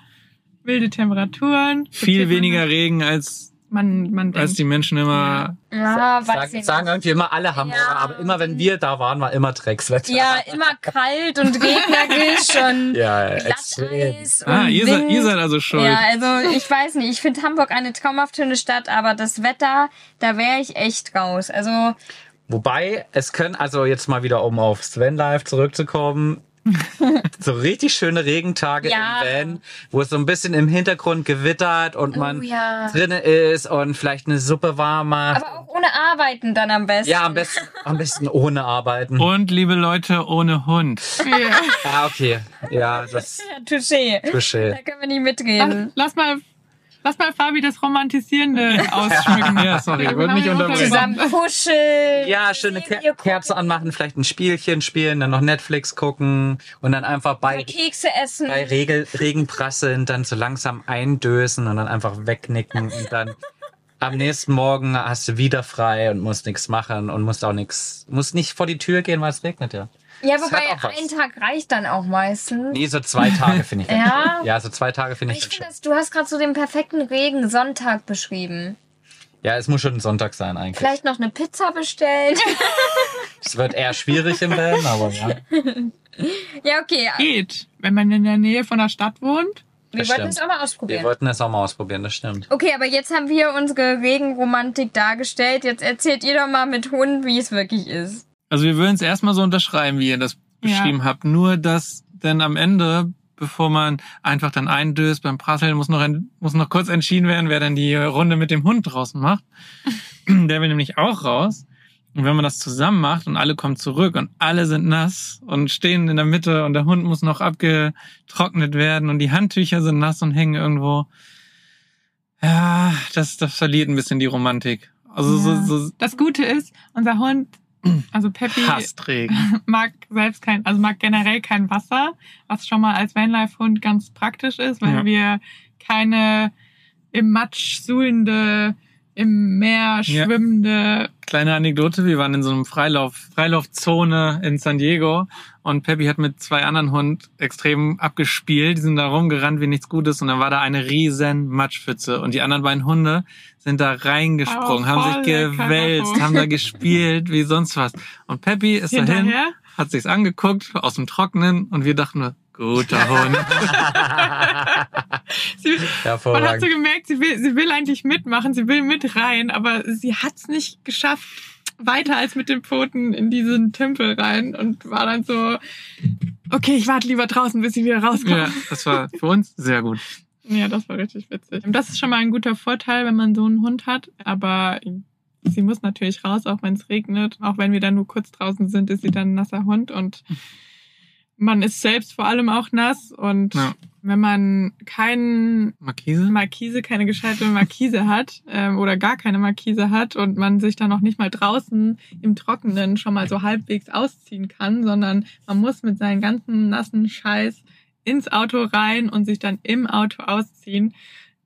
S2: wilde Temperaturen.
S1: Viel weniger Regen als,
S2: Man, man denkt.
S1: als die Menschen immer.
S4: Ja, weiß
S3: Sagen, irgendwie immer alle Hamburger,
S4: Ja.
S3: aber immer wenn wir da waren, war immer Dreckswetter.
S4: Ja, immer kalt und regnerisch und
S3: Ja, extrem.
S4: Glatteis und
S1: Ah, ihr seid,
S4: Wind.
S1: ihr seid also schuld.
S4: Ja, also ich weiß nicht. Ich finde Hamburg eine traumhaft schöne Stadt, aber das Wetter, da wäre ich echt raus. Also
S3: Wobei, es können, also jetzt mal wieder, um auf Sven Live zurückzukommen, so richtig schöne Regentage
S4: Ja.
S3: im Van, wo es so ein bisschen im Hintergrund gewittert und man
S4: Oh ja.
S3: drinnen ist und vielleicht eine Suppe warm macht.
S4: aber auch ohne Arbeiten dann am besten.
S3: ja, am besten, am besten ohne arbeiten.
S1: Und liebe Leute, ohne Hund.
S2: Ja.
S3: Ja, okay. Ja, das
S4: Ja, Touché.
S3: Touché.
S4: Da können wir nicht
S2: Lass,
S4: mitreden.
S2: lass mal, lass mal Fabi das Romantisierende ausschmücken.
S1: Ja, sorry, ich wollte nicht unterbrechen.
S4: Zusammen kuscheln.
S3: Ja, schöne Ke Kerze anmachen, vielleicht ein Spielchen spielen, dann noch Netflix gucken und dann einfach bei,
S4: Kekse essen.
S3: bei Regel, Regenprasseln dann so langsam eindösen und dann einfach wegnicken und dann am nächsten Morgen hast du wieder frei und musst nichts machen und musst auch nichts, musst nicht vor die Tür gehen, weil es regnet ja.
S4: Ja,
S3: Das
S4: wobei ein Tag reicht dann auch meistens.
S3: Nee, so zwei Tage finde ich.
S4: Ja?
S3: Ja, so zwei Tage finde ich,
S4: Ich finde, du hast gerade so den perfekten Regensonntag beschrieben.
S3: Ja, es muss schon ein Sonntag sein eigentlich.
S4: Vielleicht noch eine Pizza bestellen.
S3: Es wird eher schwierig im Van, aber ja.
S4: ja, okay.
S2: Geht, wenn man in der Nähe von der Stadt wohnt.
S4: Wir
S3: Das
S4: wollten
S3: stimmt.
S4: es auch mal
S3: Wir
S4: ausprobieren.
S3: wollten es auch mal ausprobieren, das stimmt.
S4: Okay, aber jetzt haben wir unsere Regenromantik dargestellt. Jetzt erzählt ihr doch mal mit Hund, wie es wirklich ist.
S1: Also wir würden es erstmal so unterschreiben, wie ihr das
S2: Ja.
S1: beschrieben habt. Nur, dass dann am Ende, bevor man einfach dann eindöst beim Prasseln, muss noch, ein, muss noch kurz entschieden werden, wer dann die Runde mit dem Hund draußen macht. Der will nämlich auch raus. Und wenn man das zusammen macht und alle kommen zurück und alle sind nass und stehen in der Mitte und der Hund muss noch abgetrocknet werden und die Handtücher sind nass und hängen irgendwo. Ja, das, das verliert ein bisschen die Romantik. Also
S2: Ja.
S1: so, so
S2: Das Gute ist, unser Hund, also
S1: Regen.
S2: mag selbst kein, also mag generell kein Wasser, was schon mal als Vanlife-Hund ganz praktisch ist, weil
S1: Ja.
S2: wir keine im Matsch suhlende, im Meer schwimmende.
S1: Kleine Anekdote, wir waren in so einem Freilauf, Freilaufzone in San Diego und Peppy hat mit zwei anderen Hunden extrem abgespielt. Die sind da rumgerannt wie nichts Gutes und dann war da eine riesen Matschpfütze und die anderen beiden Hunde sind da reingesprungen,
S2: Oh,
S1: haben sich gewälzt, haben da gespielt wie sonst was. Und Peppy ist dahin,
S2: Hinterher?
S1: hat sich's angeguckt aus dem Trockenen und wir dachten nur, guter Hund.
S2: Sie, man hat so gemerkt, sie will, sie will eigentlich mitmachen, sie will mit rein, aber sie hat's nicht geschafft, weiter als mit den Pfoten in diesen Tempel rein und war dann so, okay, ich warte lieber draußen, bis sie wieder rauskommt.
S1: ja, das war für uns sehr gut.
S2: Ja, das war richtig witzig. Das ist schon mal ein guter Vorteil, wenn man so einen Hund hat. Aber sie muss natürlich raus, auch wenn es regnet. Auch wenn wir dann nur kurz draußen sind, ist sie dann ein nasser Hund. Und man ist selbst vor allem auch nass. Und
S1: Ja.
S2: wenn man keinen
S1: Markise?
S2: Markise, keine gescheite Markise hat ähm, oder gar keine Markise hat und man sich dann noch nicht mal draußen im Trockenen schon mal so halbwegs ausziehen kann, sondern man muss mit seinen ganzen nassen Scheiß ins Auto rein und sich dann im Auto ausziehen.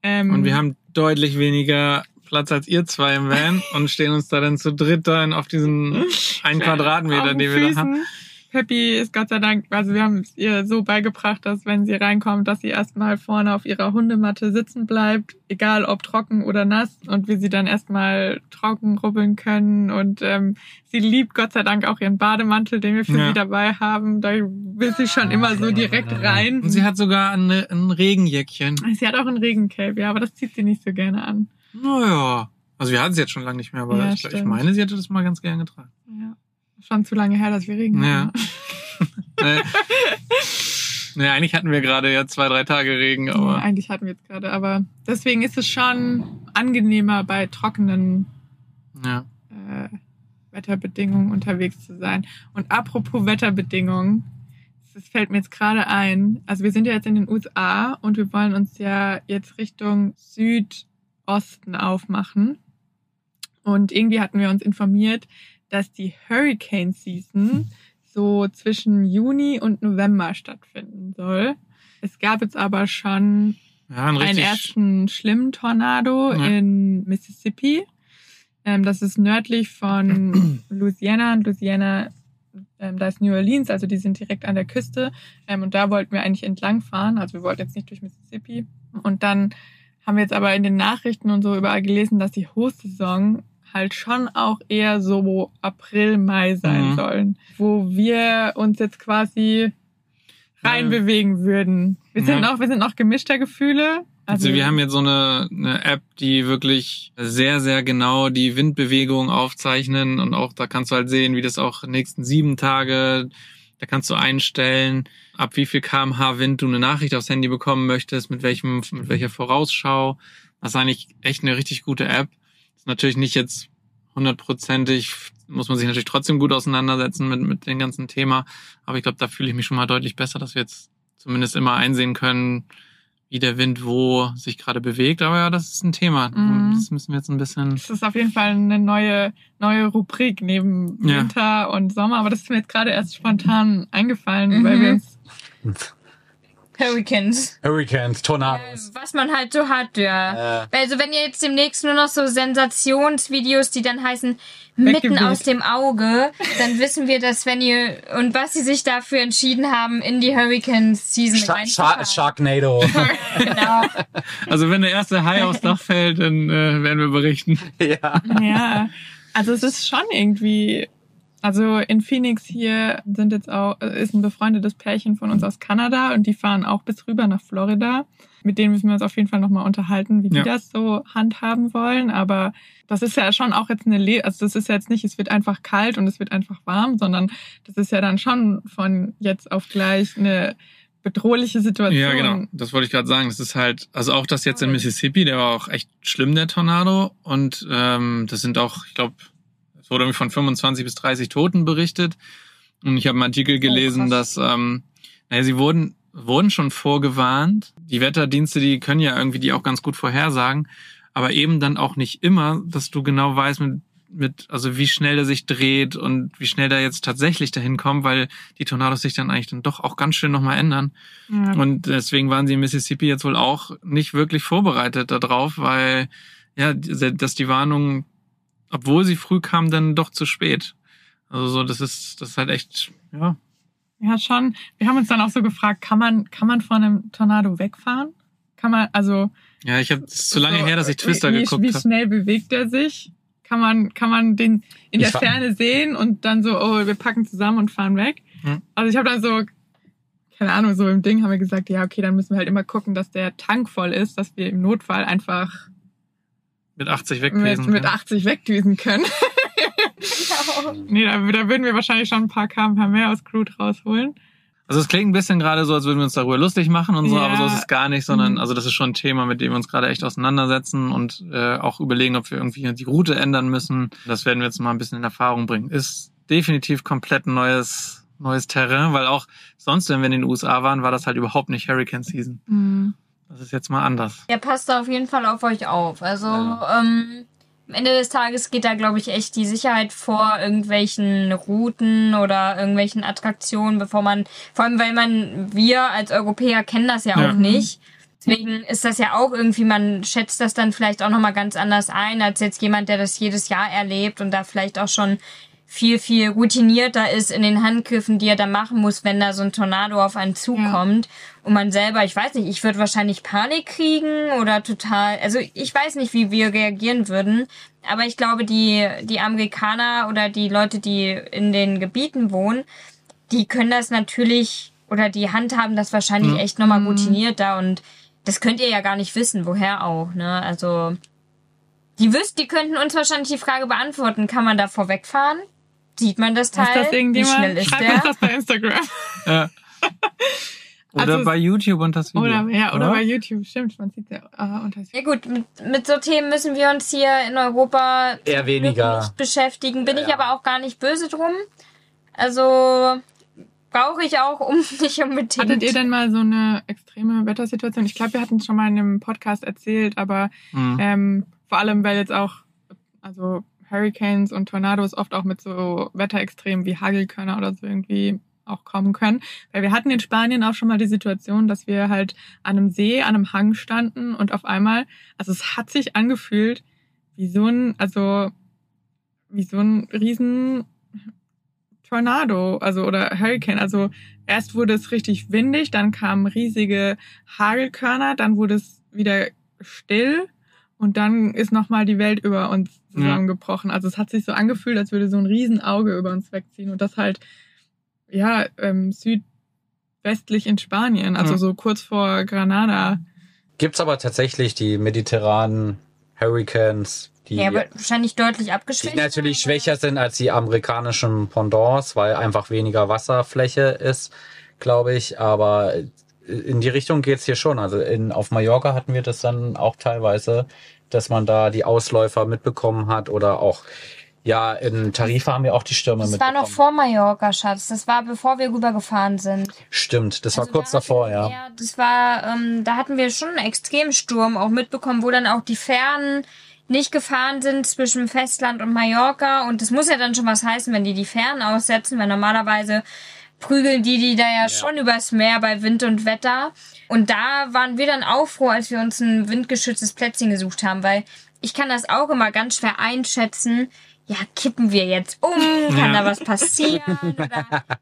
S2: Ähm,
S1: Und wir haben deutlich weniger Platz als ihr zwei im Van und stehen uns da dann zu dritt dann auf diesen einen Quadratmeter,
S2: auf
S1: den
S2: den
S1: wir da haben.
S2: Peppy ist Gott sei Dank, also wir haben es ihr so beigebracht, dass wenn sie reinkommt, dass sie erstmal vorne auf ihrer Hundematte sitzen bleibt, egal ob trocken oder nass, und wir sie dann erstmal trocken rubbeln können. Und ähm, sie liebt Gott sei Dank auch ihren Bademantel, den wir für
S1: Ja.
S2: sie dabei haben. Da will sie schon immer so direkt rein.
S1: Und sie hat sogar ein, ein Regenjäckchen.
S2: sie hat auch ein Regencape, ja, aber das zieht sie nicht so gerne an.
S1: Naja. Also wir hatten sie jetzt schon lange nicht mehr, aber
S2: Ja,
S1: ich, ich meine, sie hatte das mal ganz gern getragen.
S2: Ja. Schon zu lange her, dass wir Regen
S1: Ja.
S2: hatten.
S1: nee. nee, eigentlich hatten wir gerade ja zwei, drei Tage Regen,
S2: Ja,
S1: aber
S2: eigentlich hatten wir jetzt gerade, aber deswegen ist es schon angenehmer bei trockenen
S1: ja.
S2: äh, Wetterbedingungen unterwegs zu sein. Und apropos Wetterbedingungen, das fällt mir jetzt gerade ein. Also wir sind ja jetzt in den USA und wir wollen uns ja jetzt Richtung Südosten aufmachen. Und irgendwie hatten wir uns informiert, dass die Hurricane Season so zwischen Juni und November stattfinden soll. Es gab jetzt aber schon
S1: Ja, ein
S2: einen ersten schlimmen Tornado
S1: Ja.
S2: in Mississippi. Ähm, das ist nördlich von Louisiana. Und Louisiana, ähm, da ist New Orleans, also die sind direkt an der Küste. Ähm, und da wollten wir eigentlich entlang fahren. Also wir wollten jetzt nicht durch Mississippi. Und dann haben wir jetzt aber in den Nachrichten und so überall gelesen, dass die Hochsaison halt schon auch eher so April, Mai sein
S1: Mhm.
S2: sollen. Wo wir uns jetzt quasi reinbewegen würden. Wir sind
S1: Ja.
S2: noch, wir sind noch gemischter Gefühle.
S1: Also wir haben jetzt so eine, eine App, die wirklich sehr, sehr genau die Windbewegung aufzeichnen und auch da kannst du halt sehen, wie das auch nächsten sieben Tage, da kannst du einstellen, ab wie viel kmh Wind du eine Nachricht aufs Handy bekommen möchtest, mit welchem, mit welcher Vorausschau. Das ist eigentlich echt eine richtig gute App. Natürlich nicht jetzt hundertprozentig, muss man sich natürlich trotzdem gut auseinandersetzen mit, mit dem ganzen Thema. Aber ich glaube, da fühle ich mich schon mal deutlich besser, dass wir jetzt zumindest immer einsehen können, wie der Wind wo sich gerade bewegt. Aber ja, das ist ein Thema.
S2: Mhm.
S1: Das müssen wir jetzt ein bisschen.
S2: Das ist auf jeden Fall eine neue, neue Rubrik neben
S1: Ja.
S2: Winter und Sommer. Aber das ist mir jetzt gerade erst spontan eingefallen,
S4: Mhm.
S2: weil wir uns
S4: Hurricanes.
S3: Hurricanes,
S4: Äh,
S3: Tornados.
S4: was man halt so hat, ja.
S3: Äh,
S4: Also wenn ihr jetzt demnächst nur noch so Sensationsvideos, die dann heißen mitten aus dem Auge, dann wissen wir, dass wenn ihr und was sie sich dafür entschieden haben, in die Hurricane Season
S3: Sha
S4: reinzufahren.
S3: Sharknado.
S4: Genau.
S1: Also wenn der erste Hai aufs Dach fällt, dann äh, werden wir berichten.
S3: ja.
S2: Ja, also es ist schon irgendwie. Also in Phoenix hier sind jetzt auch, äh, ist ein befreundetes Pärchen von uns aus Kanada und die fahren auch bis rüber nach Florida. Mit denen müssen wir uns auf jeden Fall nochmal unterhalten, wie die
S1: Ja.
S2: das so handhaben wollen. Aber das ist ja schon auch jetzt eine, Le also das ist ja jetzt nicht, es wird einfach kalt und es wird einfach warm, sondern das ist ja dann schon von jetzt auf gleich eine bedrohliche Situation.
S1: Ja, genau. Das wollte ich gerade sagen. Das ist halt, also auch das jetzt in Mississippi, der war auch echt schlimm, der Tornado. Und ähm, das sind auch, ich glaube, es wurde von 25 bis 30 Toten berichtet. Und ich habe einen Artikel gelesen,
S2: krass.
S1: dass, ähm, naja, sie wurden, wurden schon vorgewarnt. Die Wetterdienste, die können ja irgendwie die auch ganz gut vorhersagen. Aber eben dann auch nicht immer, dass du genau weißt, mit mit, also wie schnell der sich dreht und wie schnell der jetzt tatsächlich dahin kommt, weil die Tornados sich dann eigentlich dann doch auch ganz schön nochmal ändern.
S2: Ja.
S1: Und deswegen waren sie in Mississippi jetzt wohl auch nicht wirklich vorbereitet darauf, weil ja, dass die Warnung, obwohl sie früh kam, dann doch zu spät. Also so, das ist, das ist halt echt, ja.
S2: Ja, schon. Wir haben uns dann auch so gefragt, kann man, kann man von einem Tornado wegfahren? Kann man, also.
S1: Ja, ich habe zu lange
S2: so,
S1: her, dass ich Twister
S2: wie,
S1: geguckt
S2: Wie
S1: habe.
S2: schnell bewegt er sich? Kann man, kann man den in der
S3: Ich
S2: Ferne sehen und dann so, oh, wir packen zusammen und fahren weg?
S1: Hm.
S2: Also ich habe dann so, keine Ahnung, so im Ding haben wir gesagt, ja, okay, dann müssen wir halt immer gucken, dass der Tank voll ist, dass wir im Notfall einfach
S1: Mit 80
S2: mit,
S1: wegwesen.
S2: mit
S1: kann.
S2: 80 wegdüsen können. nee, da, da würden wir wahrscheinlich schon ein paar kmh mehr aus Crude rausholen.
S1: Also es klingt ein bisschen gerade so, als würden wir uns darüber lustig machen und so,
S2: Ja.
S1: aber so ist es gar nicht, sondern
S2: Mhm.
S1: also das ist schon ein Thema, mit dem wir uns gerade echt auseinandersetzen und äh, auch überlegen, ob wir irgendwie die Route ändern müssen. Das werden wir jetzt mal ein bisschen in Erfahrung bringen. Ist definitiv komplett neues neues Terrain, weil auch sonst, wenn wir in den USA waren, war das halt überhaupt nicht Hurricane Season.
S2: Mhm.
S1: Das ist jetzt mal anders.
S4: Ja, passt da auf jeden Fall auf euch auf. Also,
S3: Ja.
S4: ähm, am Ende des Tages geht da, glaube ich, echt die Sicherheit vor irgendwelchen Routen oder irgendwelchen Attraktionen, bevor man, vor allem weil man, wir als Europäer kennen das ja,
S1: Ja.
S4: auch nicht. Deswegen ist das ja auch irgendwie, man schätzt das dann vielleicht auch nochmal ganz anders ein, als jetzt jemand, der das jedes Jahr erlebt und da vielleicht auch schon viel, viel routinierter ist in den Handgriffen, die er da machen muss, wenn da so ein Tornado auf einen zukommt. Und man selber, ich weiß nicht, ich würde wahrscheinlich Panik kriegen oder total, also ich weiß nicht, wie wir reagieren würden. Aber ich glaube, die, die Amerikaner oder die Leute, die in den Gebieten wohnen, die können das natürlich oder die handhaben das wahrscheinlich
S1: Mhm.
S4: echt nochmal routinierter und das könnt ihr ja gar nicht wissen, woher auch, ne? Also, die wüsst, die könnten uns wahrscheinlich die Frage beantworten, kann man da vorwegfahren? Sieht man das Teil?
S2: Ist das
S4: Wie
S2: irgendjemand?
S4: schnell ist
S2: Schreibt
S4: der?
S2: uns das bei Instagram.
S1: Ja. Oder
S2: Also-
S1: bei YouTube und das Video.
S2: Oder, ja, oder bei YouTube, stimmt. Man sieht ja äh, unter
S4: Ja gut, mit, mit so Themen müssen wir uns hier in Europa
S3: Eher weniger.
S4: nicht beschäftigen. Bin ich
S3: Ja.
S4: aber auch gar nicht böse drum. Also brauche ich auch um nicht unbedingt.
S2: Hattet ihr denn mal so eine extreme Wettersituation? Ich glaube, wir hatten es schon mal in einem Podcast erzählt, aber
S1: Mhm.
S2: ähm, vor allem, weil jetzt auch, also Hurricanes und Tornados oft auch mit so Wetterextremen wie Hagelkörner oder so irgendwie auch kommen können. Weil wir hatten in Spanien auch schon mal die Situation, dass wir halt an einem See, an einem Hang standen und auf einmal, also es hat sich angefühlt wie so ein, also wie so ein riesen Tornado, also oder Hurricane. Also erst wurde es richtig windig, dann kamen riesige Hagelkörner, dann wurde es wieder still und dann ist nochmal die Welt über uns
S1: Ja.
S2: zusammengebrochen. Also es hat sich so angefühlt, als würde so ein Riesenauge über uns wegziehen und das halt, ja, ähm, südwestlich in Spanien, also
S1: Ja.
S2: so kurz vor Granada.
S3: Gibt's aber tatsächlich die mediterranen Hurricanes, die,
S4: ja, aber wahrscheinlich deutlich
S3: die
S4: abgeschwächt.
S3: natürlich schwächer sind als die amerikanischen Pendants, weil einfach weniger Wasserfläche ist, glaube ich. Aber in die Richtung geht's hier schon. Also in, auf Mallorca hatten wir das dann auch teilweise, dass man da die Ausläufer mitbekommen hat oder auch, ja, in Tarifa haben wir auch die Stürme
S4: Das war noch vor Mallorca, Schatz. Das war bevor wir rübergefahren sind.
S3: Stimmt, das war
S4: Also
S3: kurz
S4: da
S3: davor, ja.
S4: wir- das war, ähm, da hatten wir schon einen Extremsturm auch mitbekommen, wo dann auch die Fähren nicht gefahren sind zwischen Festland und Mallorca. Und das muss ja dann schon was heißen, wenn die die Fähren aussetzen, weil normalerweise prügeln die die da ja, schon übers Meer bei Wind und Wetter. Und da waren wir dann auch froh, als wir uns ein windgeschütztes Plätzchen gesucht haben, weil ich kann das auch immer ganz schwer einschätzen. Ja, kippen wir jetzt um? Kann
S1: Ja.
S4: da was passieren? Oder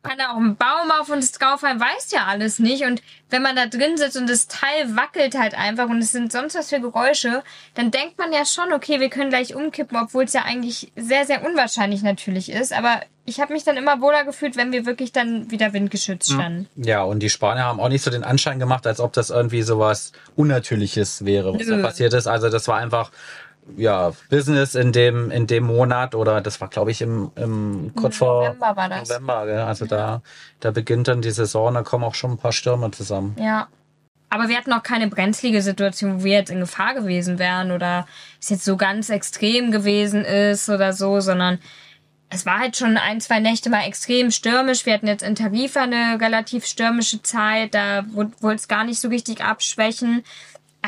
S4: kann da auch ein Baum auf uns draufhalten? Weiß ja alles nicht. Und wenn man da drin sitzt und das Teil wackelt halt einfach und es sind sonst was für Geräusche, dann denkt man ja schon, okay, wir können gleich umkippen, obwohl es ja eigentlich sehr, sehr unwahrscheinlich natürlich ist. Aber ich habe mich dann immer wohler gefühlt, wenn wir wirklich dann wieder windgeschützt standen.
S3: Ja, und die Spanier haben auch nicht so den Anschein gemacht, als ob das irgendwie sowas Unnatürliches wäre, was da
S4: Nö.
S3: passiert ist. Also das war einfach ja Business in dem in dem Monat oder das war glaube ich im, im kurz vor
S4: November war das.
S3: November, gell? also da da beginnt dann die Saison, da kommen auch schon ein paar Stürme zusammen.
S4: Ja. Aber wir hatten auch keine brenzlige Situation, wo wir jetzt in Gefahr gewesen wären oder es jetzt so ganz extrem gewesen ist oder so, sondern es war halt schon ein, zwei Nächte mal extrem stürmisch. Wir hatten jetzt in Tarifa eine relativ stürmische Zeit, da wollte es gar nicht so richtig abschwächen.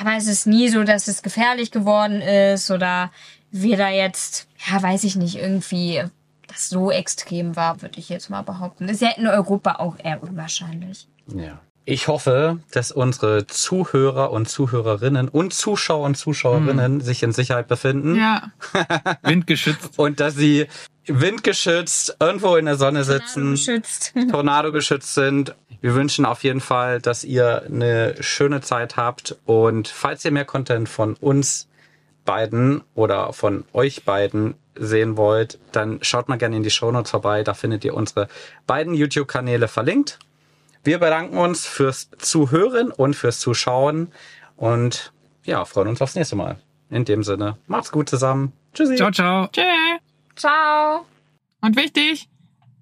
S4: Aber es ist nie so, dass es gefährlich geworden ist oder wir da jetzt, ja, weiß ich nicht, irgendwie das so extrem war, würde ich jetzt mal behaupten. Ist ja in Europa auch eher unwahrscheinlich.
S3: Ja. Ich hoffe, dass unsere Zuhörer und Zuhörerinnen und Zuschauer und Zuschauerinnen sich in Sicherheit befinden
S2: Ja.
S1: Windgeschützt.
S3: und dass sie windgeschützt irgendwo in der Sonne sitzen,
S4: Geschützt.
S3: Tornado geschützt sind. Wir wünschen auf jeden Fall, dass ihr eine schöne Zeit habt und falls ihr mehr Content von uns beiden oder von euch beiden sehen wollt, dann schaut mal gerne in die Shownotes vorbei. Da findet ihr unsere beiden YouTube-Kanäle verlinkt. Wir bedanken uns fürs Zuhören und fürs Zuschauen und ja, freuen uns aufs nächste Mal. In dem Sinne, macht's gut zusammen. Tschüssi.
S1: Ciao, ciao.
S2: Tschö.
S4: Ciao.
S2: Und wichtig,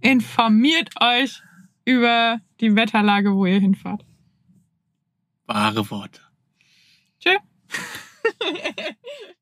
S2: informiert euch über die Wetterlage, wo ihr hinfahrt.
S1: Wahre Worte.
S2: Tschö.